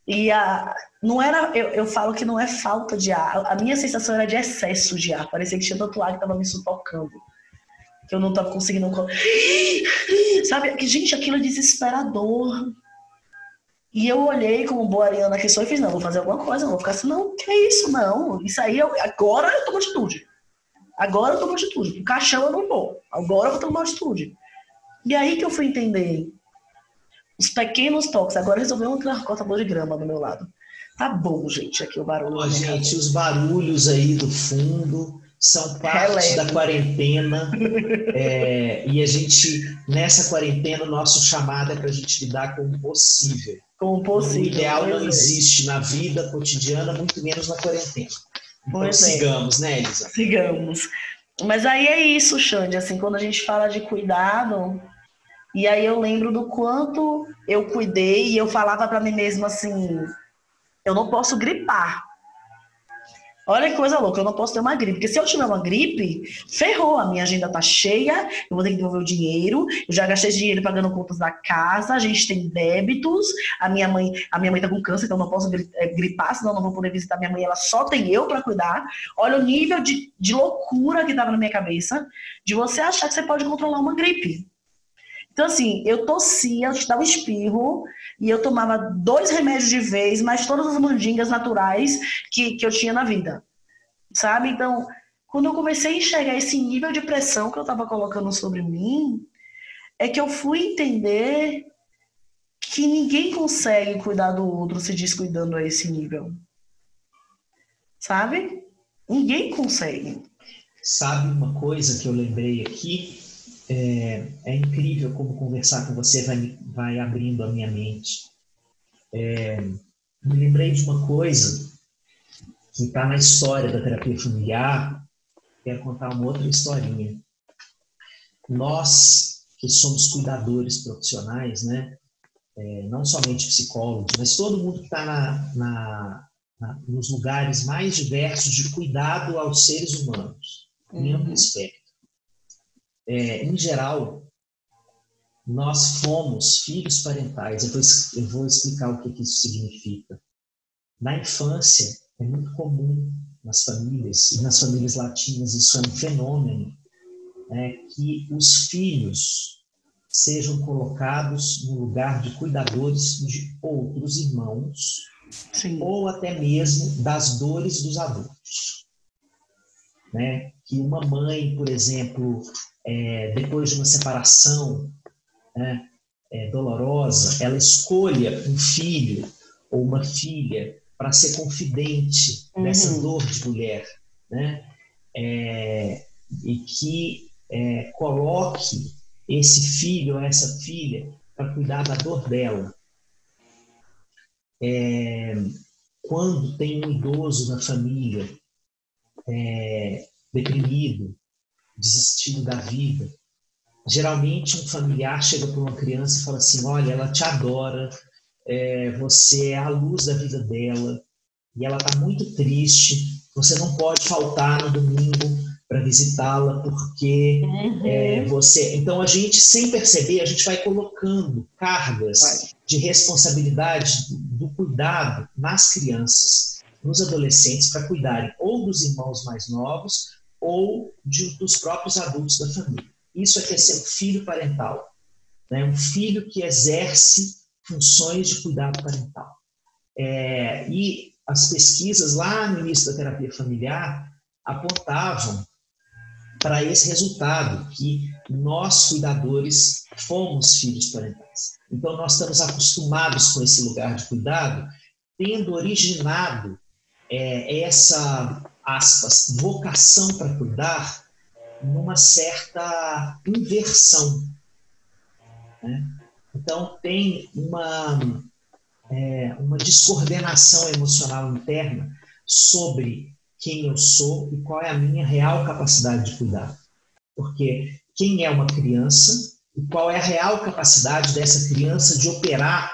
E a, não era, eu, eu falo que não é falta de ar, a minha sensação era de excesso de ar, parecia que tinha tanto ar que estava me sufocando, que eu não estava conseguindo. Sabe, gente, aquilo é desesperador. E eu olhei como boa Ariana que sou e fiz, não, vou fazer alguma coisa, vou ficar assim, não, que é isso, não. Isso aí, eu, agora eu tomo atitude. Agora eu tomo atitude. O caixão eu não vou. Agora eu vou tomar atitude. E aí que eu fui entender os pequenos toques. Agora resolveu um cortador de grama do meu lado. Tá bom, gente, aqui o barulho. Oh, gente, os barulhos aí do fundo são parte da quarentena. é, e a gente, nessa quarentena, o nosso chamado é para a gente lidar com o possível. Com o possível. O ideal não existe na vida cotidiana, muito menos na quarentena. Então pois é. sigamos, é. né, Elisa? Sigamos. Mas aí é isso, Xande, assim, quando a gente fala de cuidado, e aí eu lembro do quanto eu cuidei e eu falava para mim mesma assim, eu não posso gripar. Olha que coisa louca, eu não posso ter uma gripe. Porque se eu tiver uma gripe, ferrou, a minha agenda tá cheia, eu vou ter que devolver o dinheiro, eu já gastei dinheiro pagando contas da casa, a gente tem débitos, a minha mãe, a minha mãe tá com câncer, então eu não posso eh, gripar, senão eu não vou poder visitar minha mãe, ela só tem eu para cuidar. Olha o nível de, de loucura que tava na minha cabeça, de você achar que você pode controlar uma gripe. Então, assim, eu tossia, eu dava espirro, e eu tomava dois remédios de vez, mais todas as mandingas naturais que, que eu tinha na vida. Sabe? Então, quando eu comecei a enxergar esse nível de pressão que eu estava colocando sobre mim, é que eu fui entender que ninguém consegue cuidar do outro se descuidando a esse nível. Sabe? Ninguém consegue. Sabe uma coisa que eu lembrei aqui? É, é, incrível como conversar com você vai, vai abrindo a minha mente. É, me lembrei de uma coisa que está na história da terapia familiar. Quero contar uma outra historinha. Nós, que somos cuidadores profissionais, né? É, não somente psicólogos, mas todo mundo que está na, na, na, nos lugares mais diversos de cuidado aos seres humanos, em amplo uhum. espectro é, em geral, nós fomos filhos parentais. Eu vou, eu vou explicar o que, que isso significa. Na infância, é muito comum nas famílias, e nas famílias latinas isso é um fenômeno, é, que os filhos sejam colocados no lugar de cuidadores de outros irmãos Sim. ou até mesmo das dores dos adultos. Né? Que uma mãe, por exemplo, é, depois de uma separação né, é, dolorosa, ela escolha um filho ou uma filha para ser confidente uhum. dessa dor de mulher, né? É, e que é, coloque esse filho ou essa filha para cuidar da dor dela. É, quando tem um idoso na família é, deprimido, desistindo da vida, geralmente um familiar chega para uma criança e fala assim: Olha, ela te adora, é, você é a luz da vida dela e ela está muito triste. Você não pode faltar no domingo para visitá-la porque uhum. é, você. Então a gente, sem perceber, a gente vai colocando cargas vai. de responsabilidade do cuidado nas crianças, nos adolescentes, para cuidarem ou dos irmãos mais novos ou de, dos próprios adultos da família. Isso é que é ser um filho parental, né? um filho que exerce funções de cuidado parental. É, e as pesquisas lá no início da terapia familiar apontavam para esse resultado, que nós, cuidadores, fomos filhos parentais. Então, nós estamos acostumados com esse lugar de cuidado, tendo originado é, essa, aspas, vocação para cuidar numa certa inversão. Né? Então, tem uma, é, uma descoordenação emocional interna sobre quem eu sou e qual é a minha real capacidade de cuidar. Porque quem é uma criança e qual é a real capacidade dessa criança de operar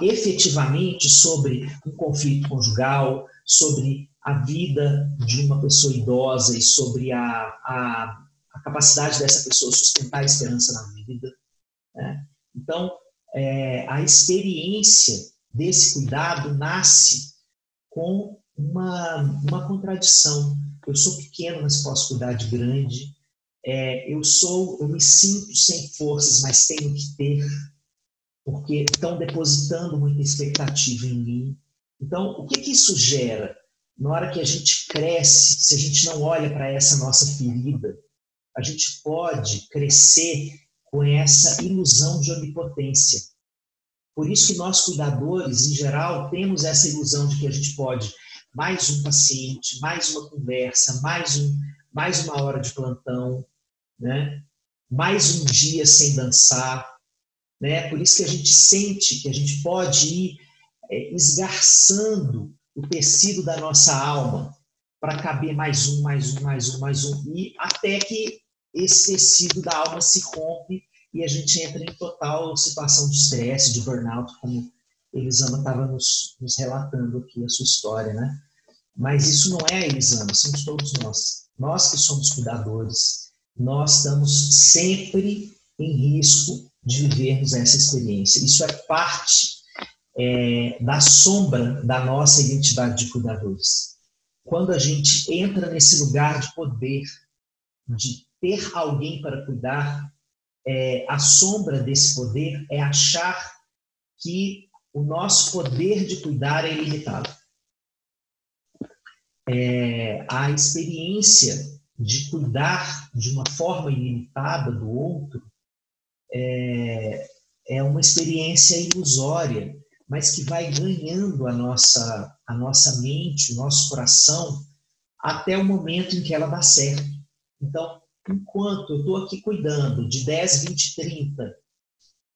efetivamente sobre um conflito conjugal, sobre a vida de uma pessoa idosa e sobre a, a, a capacidade dessa pessoa sustentar a esperança na vida. Né? Então, é, a experiência desse cuidado nasce com uma, uma contradição. Eu sou pequeno, mas posso cuidar de grande. É, eu sou, eu me sinto sem forças, mas tenho que ter, porque estão depositando muita expectativa em mim. Então, o que, que isso gera? Na hora que a gente cresce, se a gente não olha para essa nossa ferida, a gente pode crescer com essa ilusão de onipotência. Por isso que nós cuidadores, em geral, temos essa ilusão de que a gente pode mais um paciente, mais uma conversa, mais, um, mais uma hora de plantão, né? mais um dia sem dançar. Né? Por isso que a gente sente que a gente pode ir é, esgarçando o tecido da nossa alma para caber mais um, mais um, mais um, mais um, e até que esse tecido da alma se rompe e a gente entra em total situação de estresse, de burnout, como Elisama estava nos, nos, relatando aqui a sua história, né? Mas isso não é Elisama, somos todos nós. Nós que somos cuidadores, nós estamos sempre em risco de vivermos essa experiência. Isso é parte é, da sombra da nossa identidade de cuidadores. Quando a gente entra nesse lugar de poder, de ter alguém para cuidar, é, a sombra desse poder é achar que o nosso poder de cuidar é ilimitado. É, a experiência de cuidar de uma forma ilimitada do outro é, é uma experiência ilusória, mas que vai ganhando a nossa, a nossa mente, o nosso coração, até o momento em que ela dá certo. Então, enquanto eu estou aqui cuidando de 10, 20, 30,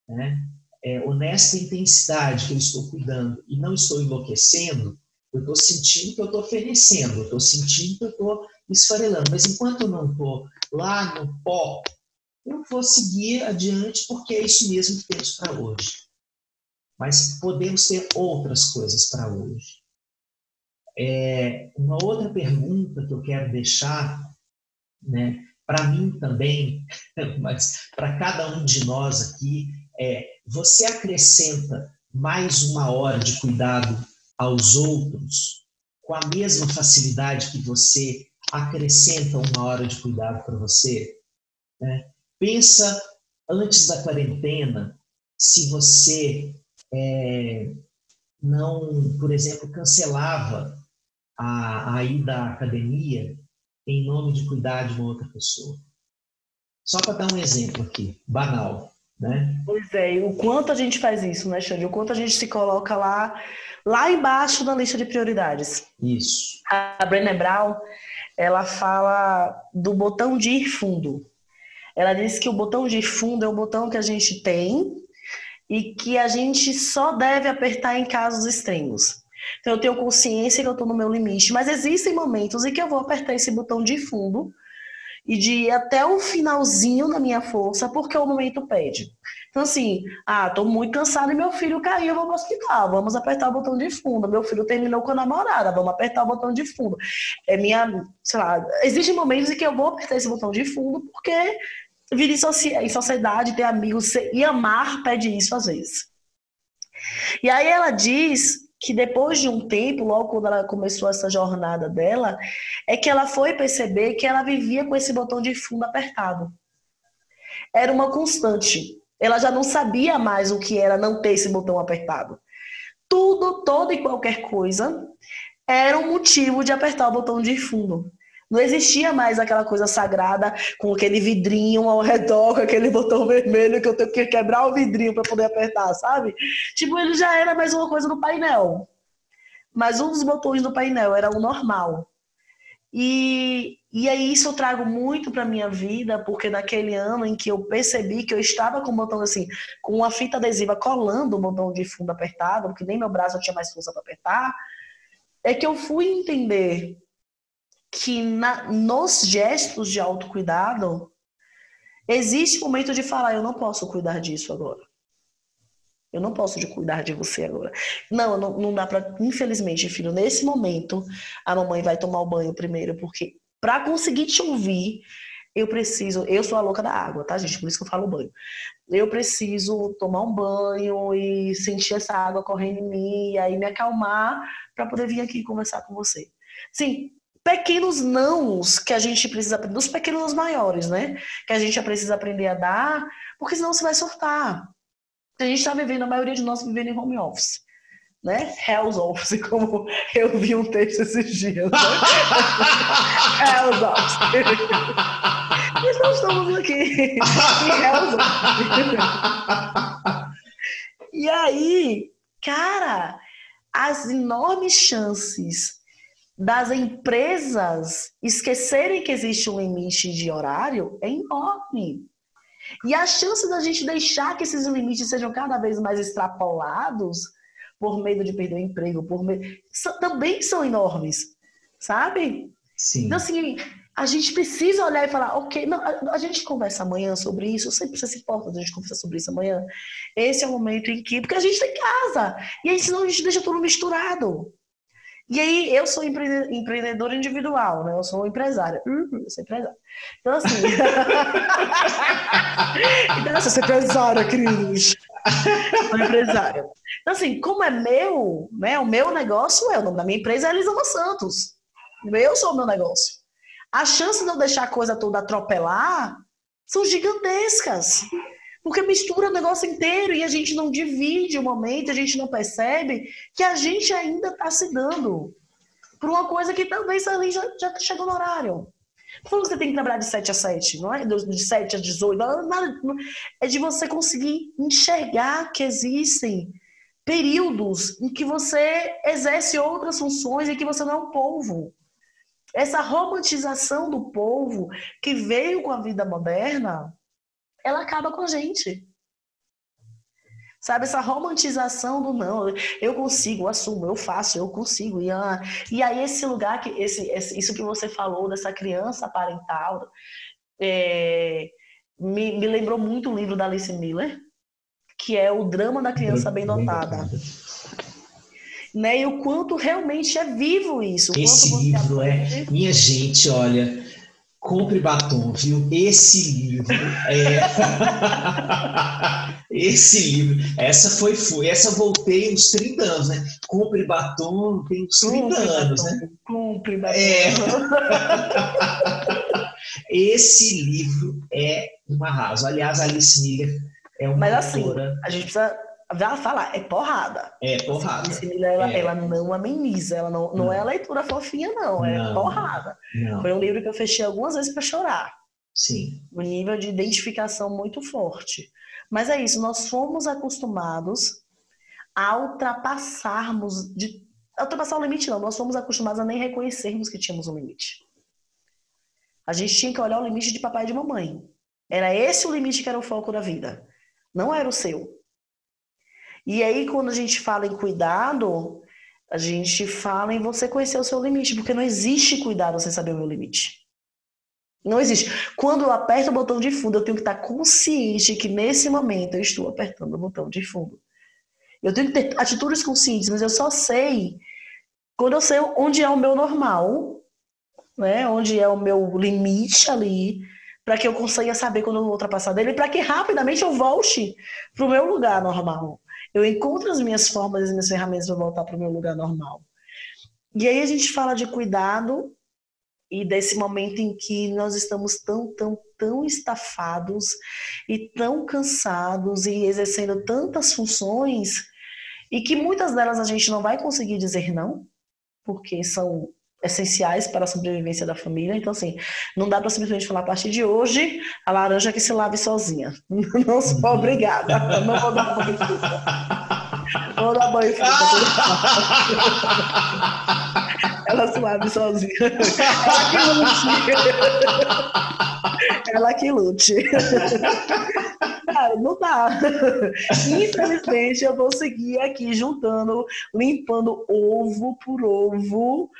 né, é, honesta intensidade que eu estou cuidando e não estou enlouquecendo, eu estou sentindo que eu estou oferecendo, eu estou sentindo que eu estou esfarelando. Mas enquanto eu não estou lá no pó, eu vou seguir adiante porque é isso mesmo que temos para hoje. Mas podemos ter outras coisas para hoje. É, uma outra pergunta que eu quero deixar, né, para mim também, mas para cada um de nós aqui, é: você acrescenta mais uma hora de cuidado aos outros com a mesma facilidade que você acrescenta uma hora de cuidado para você? Né? Pensa antes da quarentena se você é, não, por exemplo, cancelava a, a ida à academia em nome de cuidar de uma outra pessoa. Só para dar um exemplo aqui, banal, né? Pois é, o quanto a gente faz isso, né, Xande? O quanto a gente se coloca lá, lá embaixo na lista de prioridades. Isso. A Brené Brown, ela fala do botão de ir fundo. Ela diz que o botão de ir fundo é o botão que a gente tem e que a gente só deve apertar em casos extremos. Então eu tenho consciência que eu estou no meu limite, mas existem momentos em que eu vou apertar esse botão de fundo e de ir até o finalzinho da minha força, porque o momento pede. Então, assim, ah, tô muito cansada e meu filho caiu, eu vou pro hospital, vamos apertar o botão de fundo. Meu filho terminou com a namorada, vamos apertar o botão de fundo. É minha, sei lá, existem momentos em que eu vou apertar esse botão de fundo, porque vir em sociedade, ter amigos e amar pede isso às vezes. E aí ela diz que depois de um tempo, logo quando ela começou essa jornada dela, é que ela foi perceber que ela vivia com esse botão de fundo apertado. Era uma constante. Ela já não sabia mais o que era não ter esse botão apertado. Tudo, toda e qualquer coisa era um motivo de apertar o botão de fundo. Não existia mais aquela coisa sagrada com aquele vidrinho ao redor, com aquele botão vermelho que eu tenho que quebrar o vidrinho para poder apertar, sabe? Tipo, ele já era mais uma coisa do painel. Mas um dos botões do painel era o normal. E, e aí isso eu trago muito para minha vida, porque naquele ano em que eu percebi que eu estava com o botão assim, com uma fita adesiva colando o botão de fundo apertado, porque nem meu braço tinha mais força para apertar, é que eu fui entender que na, nos gestos de autocuidado existe o momento de falar, eu não posso cuidar disso agora. Eu não posso de cuidar de você agora. Não, não, não dá para, infelizmente, filho, nesse momento a mamãe vai tomar o banho primeiro, porque para conseguir te ouvir, eu preciso, eu sou a louca da água, tá, gente? Por isso que eu falo banho. Eu preciso tomar um banho e sentir essa água correndo em mim, e aí me acalmar para poder vir aqui conversar com você. Sim, pequenos nãos que a gente precisa aprender, os pequenos maiores, né? Que a gente precisa aprender a dar, porque senão você vai surtar. A gente está vivendo, a maioria de nós vivendo em home office. Né? Hell's Office, como eu vi um texto esses dias. Né? Hell's Office. Nós não estamos aqui em Hell's Office. E aí, cara, as enormes chances das empresas esquecerem que existe um limite de horário é enorme. E a chance da gente deixar que esses limites sejam cada vez mais extrapolados por medo de perder o emprego, por medo, também são enormes, sabe? Sim. Então, assim, a gente precisa olhar e falar, ok, não, a, a, gente conversa amanhã sobre isso, sempre você se importa a gente conversar sobre isso amanhã. Esse é o momento em que, porque a gente tem casa, e aí senão a gente deixa tudo misturado. E aí, eu sou empreendedora individual, né? Eu sou empresária. Uhum, eu sou empresária. Então, assim. então, assim, eu sou empresária, queridos. Sou empresária. Então, assim, como é meu, né? O meu negócio é, o nome da minha empresa é Elisama Santos. Eu sou o meu negócio. As chances de eu deixar a coisa toda atropelar são gigantescas. Porque mistura o negócio inteiro e a gente não divide o momento, a gente não percebe que a gente ainda está se dando por uma coisa que talvez ali já, já chegou no horário. Não falando que você tem que trabalhar de 7 a 7, não é? De 7 a 18, nada, é de você conseguir enxergar que existem períodos em que você exerce outras funções e que você não é um povo. Essa romantização do povo que veio com a vida moderna ela acaba com a gente. Sabe, essa romantização do não, eu consigo, eu assumo, eu faço, eu consigo. E, ah, e aí, esse lugar, que esse, esse, isso que você falou dessa criança parental, é, me, me lembrou muito o livro da Alice Miller, que é o drama da criança bem dotada. Né? E o quanto realmente é vivo isso. Esse livro aprende... é. Minha gente, olha, Compre batom, viu? Esse livro é. Esse livro, essa foi, foi, essa voltei uns 30 anos, né? Compre batom tem uns 30 Compre anos, batom. né? Compre batom. É. Esse livro é um arraso. Aliás, Alice Miller é uma Mas assim, a gente precisa já fala, é porrada. É porrada. ela, é. ela não ameniza, ela não, não, não, é leitura fofinha, não, é não, porrada. Não. Foi um livro que eu fechei algumas vezes para chorar. Sim. Um nível de identificação muito forte. Mas é isso, nós fomos acostumados a ultrapassarmos, de, a ultrapassar o limite não, nós fomos acostumados a nem reconhecermos que tínhamos um limite. A gente tinha que olhar o limite de papai e de mamãe. Era esse o limite que era o foco da vida. Não era o seu. E aí, quando a gente fala em cuidado, a gente fala em você conhecer o seu limite, porque não existe cuidado sem saber o meu limite. Não existe. Quando eu aperto o botão de fundo, eu tenho que estar consciente que nesse momento eu estou apertando o botão de fundo. Eu tenho que ter atitudes conscientes, mas eu só sei quando eu sei onde é o meu normal, né? Onde é o meu limite ali, para que eu consiga saber quando eu vou ultrapassar dele, para que rapidamente eu volte para o meu lugar normal. Eu encontro as minhas formas, as minhas ferramentas para voltar para o meu lugar normal. E aí a gente fala de cuidado e desse momento em que nós estamos tão, tão, tão estafados e tão cansados e exercendo tantas funções e que muitas delas a gente não vai conseguir dizer não, porque são essenciais para a sobrevivência da família. Então, assim, não dá para simplesmente falar a partir de hoje a laranja que se lave sozinha. Não sou obrigada. Não vou dar banho fruta. Vou dar banho fruta. Ela se lave sozinha. Ela que lute. Ela que lute. Cara, não dá. Infelizmente, eu vou seguir aqui juntando, limpando ovo por ovo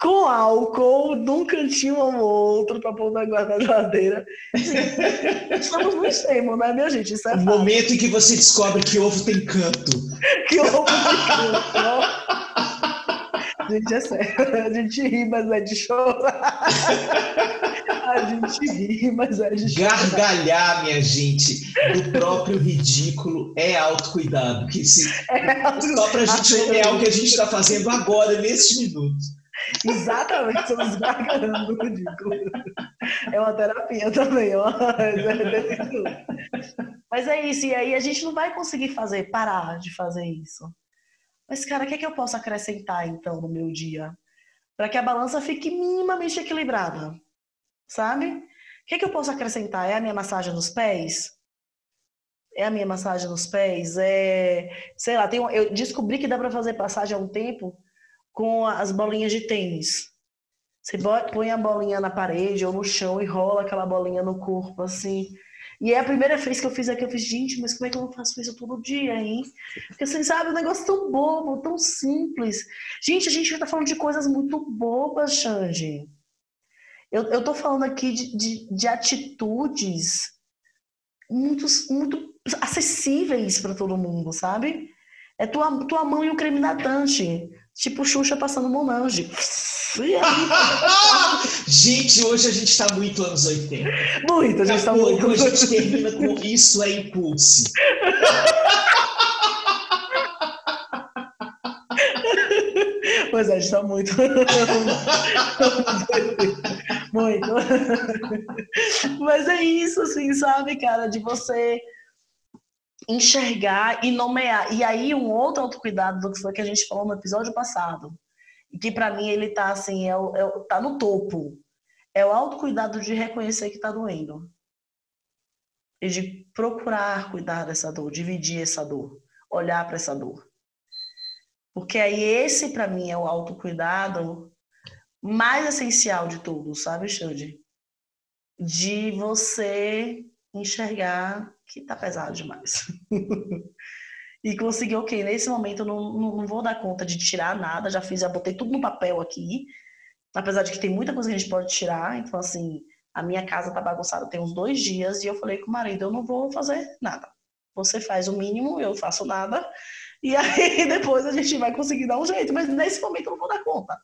com álcool num cantinho ou outro para pôr na guarda-geladeira. Estamos no extremo, né, minha gente? Isso é o momento em que você descobre que ovo tem canto. Que ovo tem canto. gente, é sério. A gente ri, mas é de chorar. A gente ri, mas é de chorar. Gargalhar, minha gente, do próprio ridículo é autocuidado. Que se... É auto... Só para a gente nomear o que a gente está fazendo agora, nesses minutos. Exatamente, estamos gargalhando do ridículo. É uma terapia também, ó. Mas é isso, e aí a gente não vai conseguir fazer, parar de fazer isso. Mas, cara, o que é que eu posso acrescentar, então, no meu dia? Para que a balança fique minimamente equilibrada, sabe? O que é que eu posso acrescentar? É a minha massagem nos pés? É a minha massagem nos pés? É, sei lá, tem, eu descobri que dá para fazer passagem há um tempo com as bolinhas de tênis. Você põe a bolinha na parede ou no chão e rola aquela bolinha no corpo, assim. E é a primeira vez que eu fiz aqui, eu fiz, gente, mas como é que eu não faço isso todo dia, hein? Porque assim, sabe, um negócio tão bobo, tão simples. Gente, a gente já tá falando de coisas muito bobas, Xande. Eu, eu tô falando aqui de, de, de atitudes muito, muito acessíveis para todo mundo, sabe? É tua, tua mão e o creme hidratante. Tipo Xuxa passando Monange. gente, hoje a gente está muito anos 80. Muito, a gente está muito. Hoje a gente termina com isso é impulso. Pois é, a gente está muito. muito. Mas é isso, assim, sabe, cara, de você enxergar e nomear. E aí um outro autocuidado do que foi que a gente falou no episódio passado, que para mim ele tá assim, é, é tá no topo. É o autocuidado de reconhecer que tá doendo. E de procurar cuidar dessa dor, dividir essa dor, olhar para essa dor. Porque aí esse para mim é o autocuidado mais essencial de tudo, sabe, Xande? De você enxergar que tá pesado demais. e consegui, ok, nesse momento eu não, não, não, vou dar conta de tirar nada, já fiz, já botei tudo no papel aqui, apesar de que tem muita coisa que a gente pode tirar, então assim, a minha casa tá bagunçada tem uns dois dias, e eu falei com o marido, eu não vou fazer nada. Você faz o mínimo, eu faço nada, e aí depois a gente vai conseguir dar um jeito, mas nesse momento eu não vou dar conta.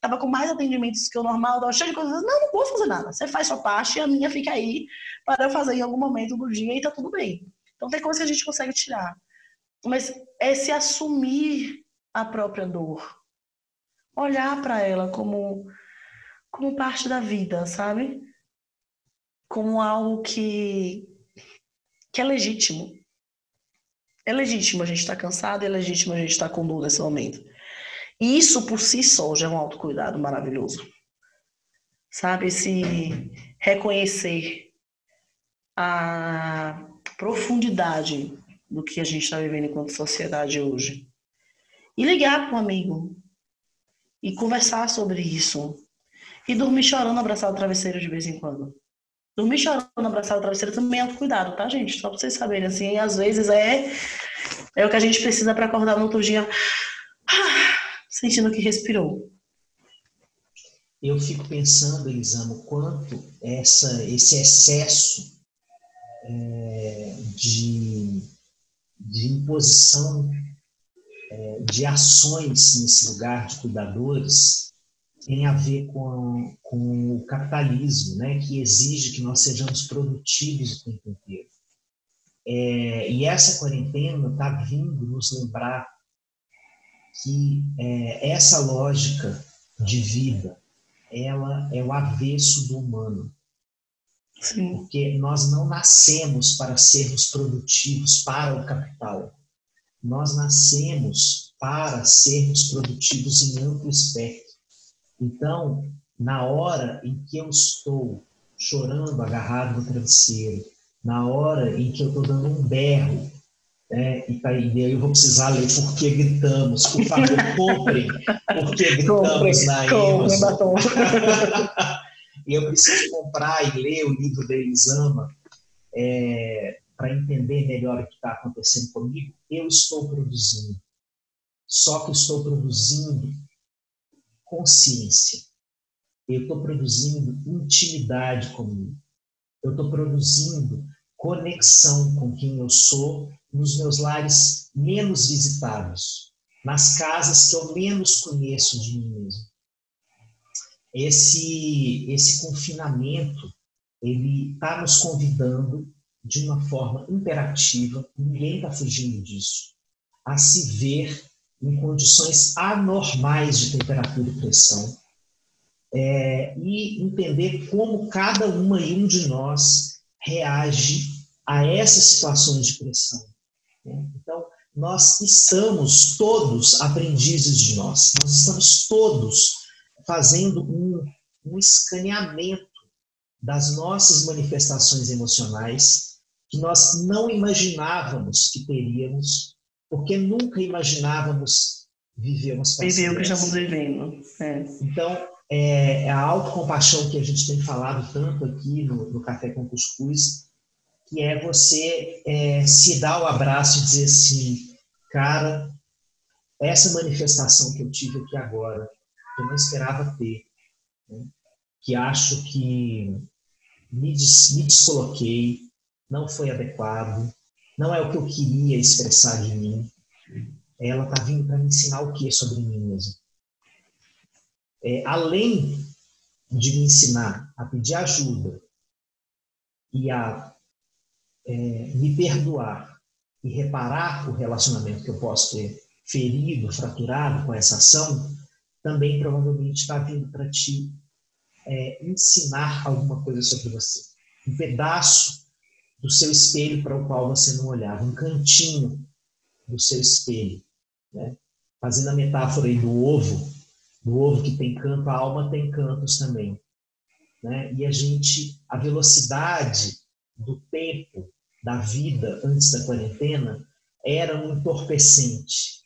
Tava com mais atendimentos que o normal, tava cheio de coisas, não, não vou fazer nada. Você faz sua parte e a minha fica aí para eu fazer em algum momento do dia e tá tudo bem. Então tem coisas que a gente consegue tirar. Mas é se assumir a própria dor. Olhar para ela como como parte da vida, sabe? Como algo que que é legítimo É legítimo a gente estar tá cansado, é legítimo a gente estar tá com dor nesse momento. E isso por si só já é um autocuidado maravilhoso. Sabe? Se reconhecer a profundidade do que a gente está vivendo enquanto sociedade hoje. E ligar para um amigo. E conversar sobre isso. E dormir chorando abraçado ao travesseiro de vez em quando. Dormir chorando abraçado travesseiro também é autocuidado, tá, gente? Só para vocês saberem. Assim, às vezes é, é o que a gente precisa para acordar no outro dia sentindo que respirou. Eu fico pensando, Elisama, quanto essa, esse excesso é, de, de imposição é, de ações nesse lugar de cuidadores tem a ver com, com o capitalismo, né, que exige que nós sejamos produtivos o tempo inteiro. É, e essa quarentena está vindo nos lembrar que é, essa lógica de vida ela é o avesso do humano. Sim. Porque nós não nascemos para sermos produtivos para o capital. Nós nascemos para sermos produtivos em amplo espectro. Então, na hora em que eu estou chorando agarrado no travesseiro, na hora em que eu estou dando um berro é, e, tá, e aí eu vou precisar ler Por que Gritamos. Por favor, comprem Por que Gritamos na Amazon. e eu preciso comprar e ler o livro da Elisama é, para entender melhor o que está acontecendo comigo. Eu estou produzindo. Só que estou produzindo consciência. Eu estou produzindo intimidade comigo. Eu estou produzindo conexão com quem eu sou nos meus lares menos visitados, nas casas que eu menos conheço de mim mesmo. Esse, esse confinamento, ele está nos convidando de uma forma imperativa, ninguém está fugindo disso, a se ver em condições anormais de temperatura e pressão, é, e entender como cada uma e um de nós reage a essas situações de pressão. Né? Então, nós estamos todos aprendizes de nós, nós estamos todos fazendo um, um escaneamento das nossas manifestações emocionais que nós não imaginávamos que teríamos, porque nunca imaginávamos viver uma situação. Viver o que estamos vivendo. É. Então, é, é, a autocompaixão que a gente tem falado tanto aqui no, no Café com Cuscuz, que é você é, se dar o abraço e dizer assim, cara, essa manifestação que eu tive aqui agora, eu não esperava ter, né? que acho que me, des, me descoloquei, não foi adequado, não é o que eu queria expressar de mim. Ela está vindo para me ensinar o que sobre mim mesmo. É, além de me ensinar a pedir ajuda e a é, me perdoar e reparar o relacionamento que eu posso ter ferido, fraturado com essa ação, também provavelmente está vindo para te é, ensinar alguma coisa sobre você. Um pedaço do seu espelho para o qual você não olhava, um cantinho do seu espelho. Né? Fazendo a metáfora aí do ovo, do ovo que tem canto, a alma tem cantos também. Né? E a gente, a velocidade do tempo da vida antes da quarentena era um entorpecente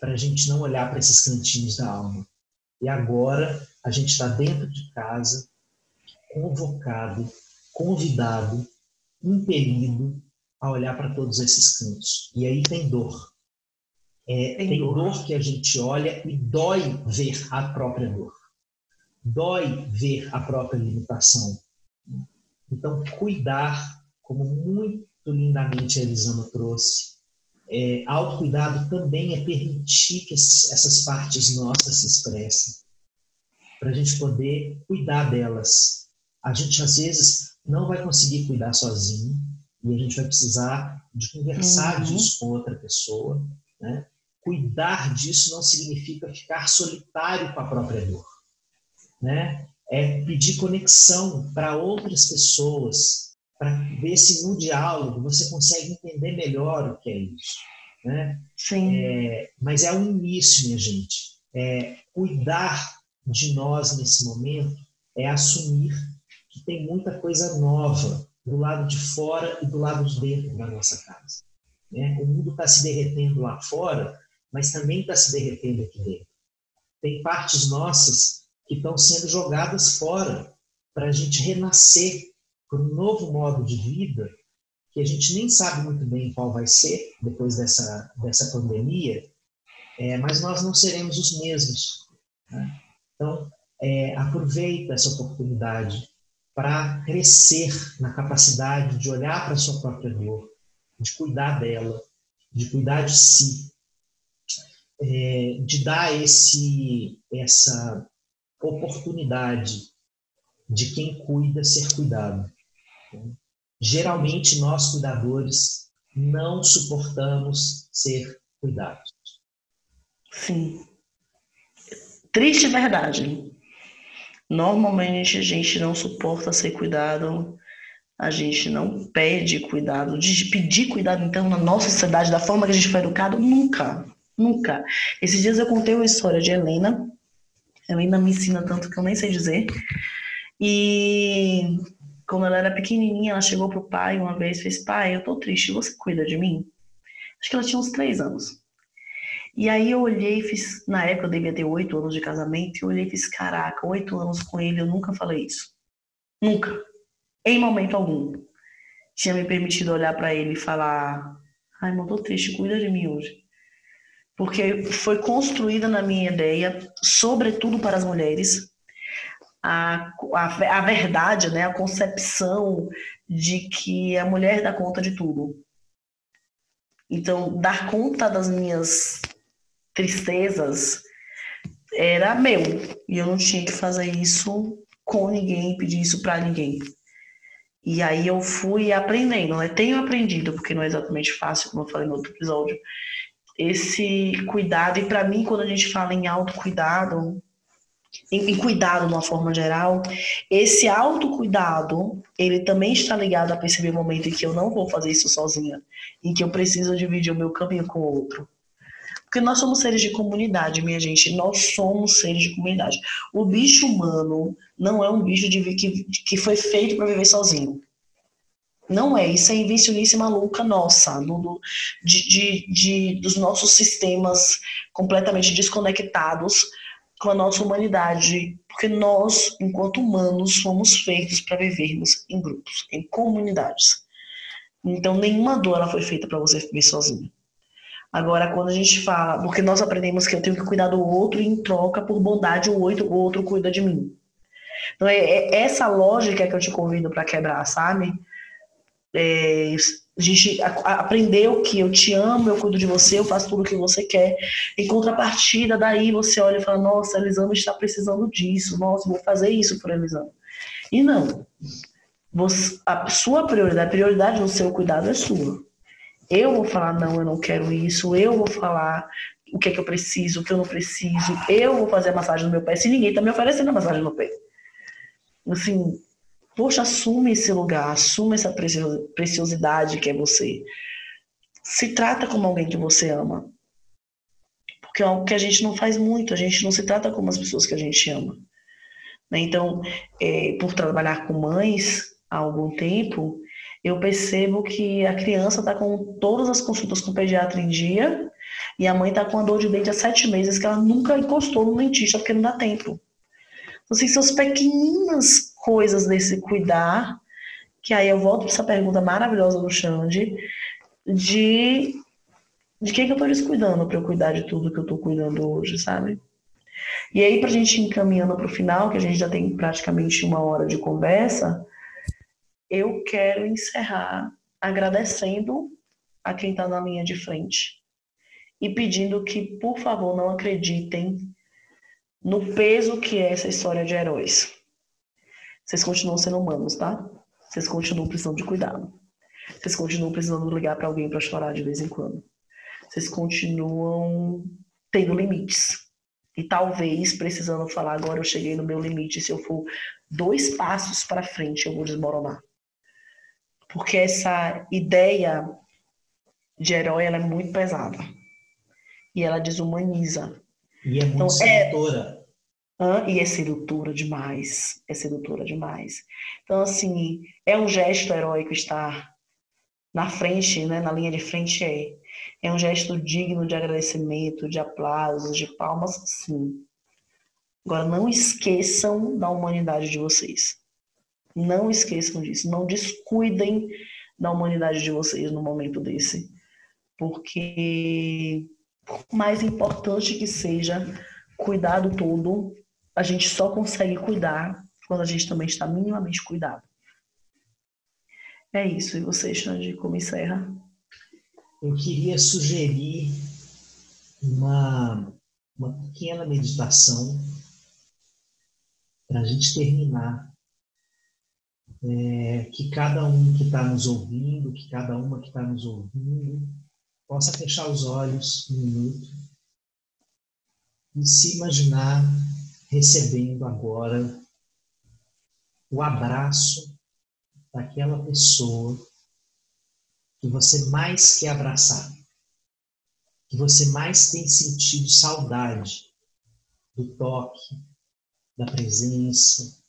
para a gente não olhar para esses cantinhos da alma. E agora a gente está dentro de casa, convocado, convidado, impelido a olhar para todos esses cantos. E aí tem dor. É, tem, tem dor. dor que a gente olha e dói ver a própria dor. Dói ver a própria limitação. Então, cuidar, como muito lindamente a Elisama trouxe. É, autocuidado também é permitir que essas partes nossas se expressem, para a gente poder cuidar delas. A gente, às vezes, não vai conseguir cuidar sozinho, e a gente vai precisar de conversar uhum. disso com outra pessoa. Né? Cuidar disso não significa ficar solitário com a própria dor. Né? É pedir conexão para outras pessoas, para ver se no diálogo você consegue entender melhor o que é isso. né? Sim. É, mas é um início, minha gente. É, cuidar de nós nesse momento é assumir que tem muita coisa nova do lado de fora e do lado de dentro da nossa casa. Né? O mundo está se derretendo lá fora, mas também está se derretendo aqui dentro. Tem partes nossas que estão sendo jogadas fora para a gente renascer por um novo modo de vida que a gente nem sabe muito bem qual vai ser depois dessa, dessa pandemia, é, mas nós não seremos os mesmos. Né? Então, é, aproveita essa oportunidade para crescer na capacidade de olhar para sua própria dor, de cuidar dela, de cuidar de si, é, de dar esse, essa oportunidade de quem cuida ser cuidado. Geralmente, nós cuidadores não suportamos ser cuidados. Sim. Triste verdade. Normalmente a gente não suporta ser cuidado, a gente não pede cuidado, de pedir cuidado, então, na nossa sociedade, da forma que a gente foi educado, nunca, nunca. Esses dias eu contei uma história de Helena, Helena me ensina tanto que eu nem sei dizer, e quando ela era pequenininha, ela chegou pro pai uma vez e fez: Pai, eu tô triste, você cuida de mim? Acho que ela tinha uns três anos. E aí eu olhei fiz. Na época eu devia ter oito anos de casamento, e eu olhei e fiz: Caraca, oito anos com ele, eu nunca falei isso. Nunca. Em momento algum. Tinha me permitido olhar para ele e falar: Ai, irmão, tô triste, cuida de mim hoje. Porque foi construída na minha ideia, sobretudo para as mulheres, a, a, a verdade, né, a concepção de que a mulher dá conta de tudo. Então, dar conta das minhas tristezas era meu. E eu não tinha que fazer isso com ninguém, pedir isso para ninguém. E aí eu fui aprendendo, né? Tenho aprendido, porque não é exatamente fácil, como eu falei no outro episódio, esse cuidado. E para mim, quando a gente fala em autocuidado, em, em cuidado de uma forma geral, esse autocuidado, ele também está ligado a perceber o momento em que eu não vou fazer isso sozinha, em que eu preciso dividir o meu caminho com o outro. Porque nós somos seres de comunidade, minha gente. Nós somos seres de comunidade. O bicho humano não é um bicho de, que, que foi feito para viver sozinho. Não é. Isso é invencionice maluca nossa, do, do de, de, de, dos nossos sistemas completamente desconectados com a nossa humanidade, porque nós, enquanto humanos, somos feitos para vivermos em grupos, em comunidades. Então, nenhuma dor ela foi feita para você viver sozinho. Agora, quando a gente fala, porque nós aprendemos que eu tenho que cuidar do outro e em troca, por bondade, o outro, o outro cuida de mim. Então, é, é essa lógica que eu te convido para quebrar, sabe? É, a gente aprendeu que eu te amo, eu cuido de você, eu faço tudo o que você quer. Em contrapartida, daí você olha e fala: Nossa, a Elisama está precisando disso, nossa, vou fazer isso por Elisama. E não. Você, a sua prioridade, a prioridade do seu cuidado é sua. Eu vou falar: Não, eu não quero isso. Eu vou falar o que é que eu preciso, o que eu não preciso. Eu vou fazer a massagem no meu pé, se ninguém está me oferecendo a massagem no pé. Assim, Poxa, assume esse lugar, assume essa preciosidade que é você. Se trata como alguém que você ama. Porque é algo que a gente não faz muito, a gente não se trata como as pessoas que a gente ama. Né? Então, é, por trabalhar com mães há algum tempo, eu percebo que a criança está com todas as consultas com o pediatra em dia e a mãe está com a dor de dente há sete meses que ela nunca encostou no dentista porque não dá tempo. Então, assim, são as pequeninas coisas desse cuidar, que aí eu volto para essa pergunta maravilhosa do Xande, de de quem que eu estou descuidando para eu cuidar de tudo que eu estou cuidando hoje, sabe? E aí, para a gente ir encaminhando para o final, que a gente já tem praticamente uma hora de conversa, eu quero encerrar agradecendo a quem está na linha de frente e pedindo que, por favor, não acreditem no peso que é essa história de heróis. Vocês continuam sendo humanos, tá? Vocês continuam precisando de cuidado. Vocês continuam precisando ligar para alguém para chorar de vez em quando. Vocês continuam tendo limites. E talvez precisando falar agora eu cheguei no meu limite, se eu for dois passos para frente eu vou desmoronar. Porque essa ideia de herói ela é muito pesada. E ela desumaniza. E é muito então, sedutora. É... E é sedutora demais. É sedutora demais. Então, assim, é um gesto heróico estar na frente, né, na linha de frente, é. É um gesto digno de agradecimento, de aplausos, de palmas, sim. Agora, não esqueçam da humanidade de vocês. Não esqueçam disso. Não descuidem da humanidade de vocês no momento desse. Porque, por mais importante que seja, cuidado todo, a gente só consegue cuidar quando a gente também está minimamente cuidado. É isso. E você, Xande, como encerra? Eu queria sugerir uma, uma pequena meditação para a gente terminar. É, que cada um que está nos ouvindo, que cada uma que está nos ouvindo, possa fechar os olhos um minuto e se imaginar recebendo agora o abraço daquela pessoa que você mais quer abraçar, que você mais tem sentido saudade do toque, da presença,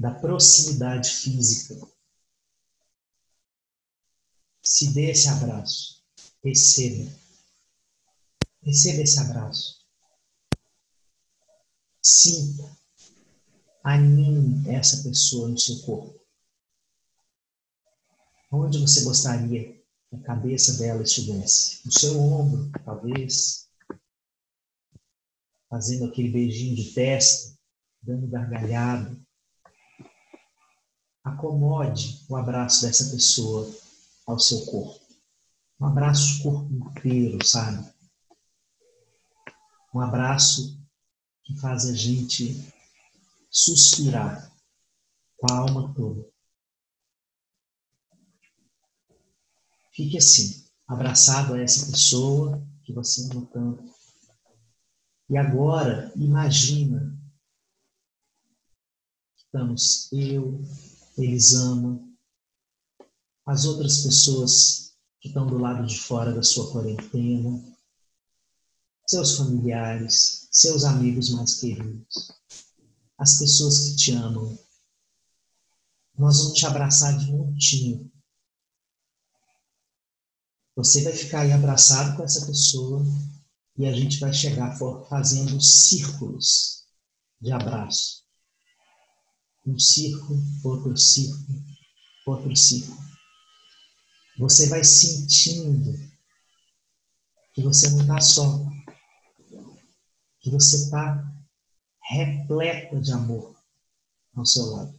da proximidade física. Se dê esse abraço, receba. Receba esse abraço. Sinta, anime essa pessoa no seu corpo. Onde você gostaria que a cabeça dela estivesse? No seu ombro, talvez fazendo aquele beijinho de testa, dando gargalhada. Acomode o abraço dessa pessoa ao seu corpo. Um abraço corpo inteiro, sabe? Um abraço que faz a gente suspirar com a alma toda. Fique assim, abraçado a essa pessoa que você ama tanto e agora, imagina, estamos eu, Elisama, as outras pessoas que estão do lado de fora da sua quarentena, seus familiares, seus amigos mais queridos, as pessoas que te amam. Nós vamos te abraçar de montinho. Você vai ficar aí abraçado com essa pessoa e a gente vai chegar fazendo círculos de abraço. Um círculo, outro círculo, outro círculo. Você vai sentindo que você não está só, que você está repleta de amor ao seu lado.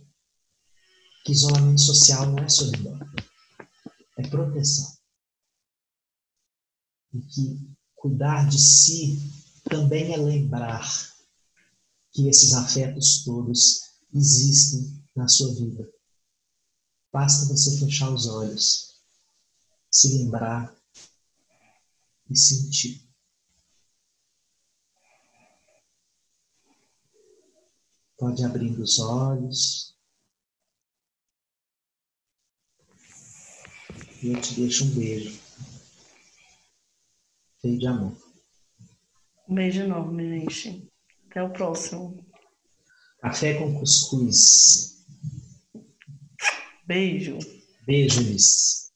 Que isolamento social não é solidão, é proteção. E que Cuidar de si também é lembrar que esses afetos todos existem na sua vida. Basta você fechar os olhos, se lembrar e sentir. Pode abrir os olhos. E eu te deixo um beijo cheio de amor. Um beijo enorme, gente. Até o próximo. Café com cuscuz. Beijo. Beijo, Liz.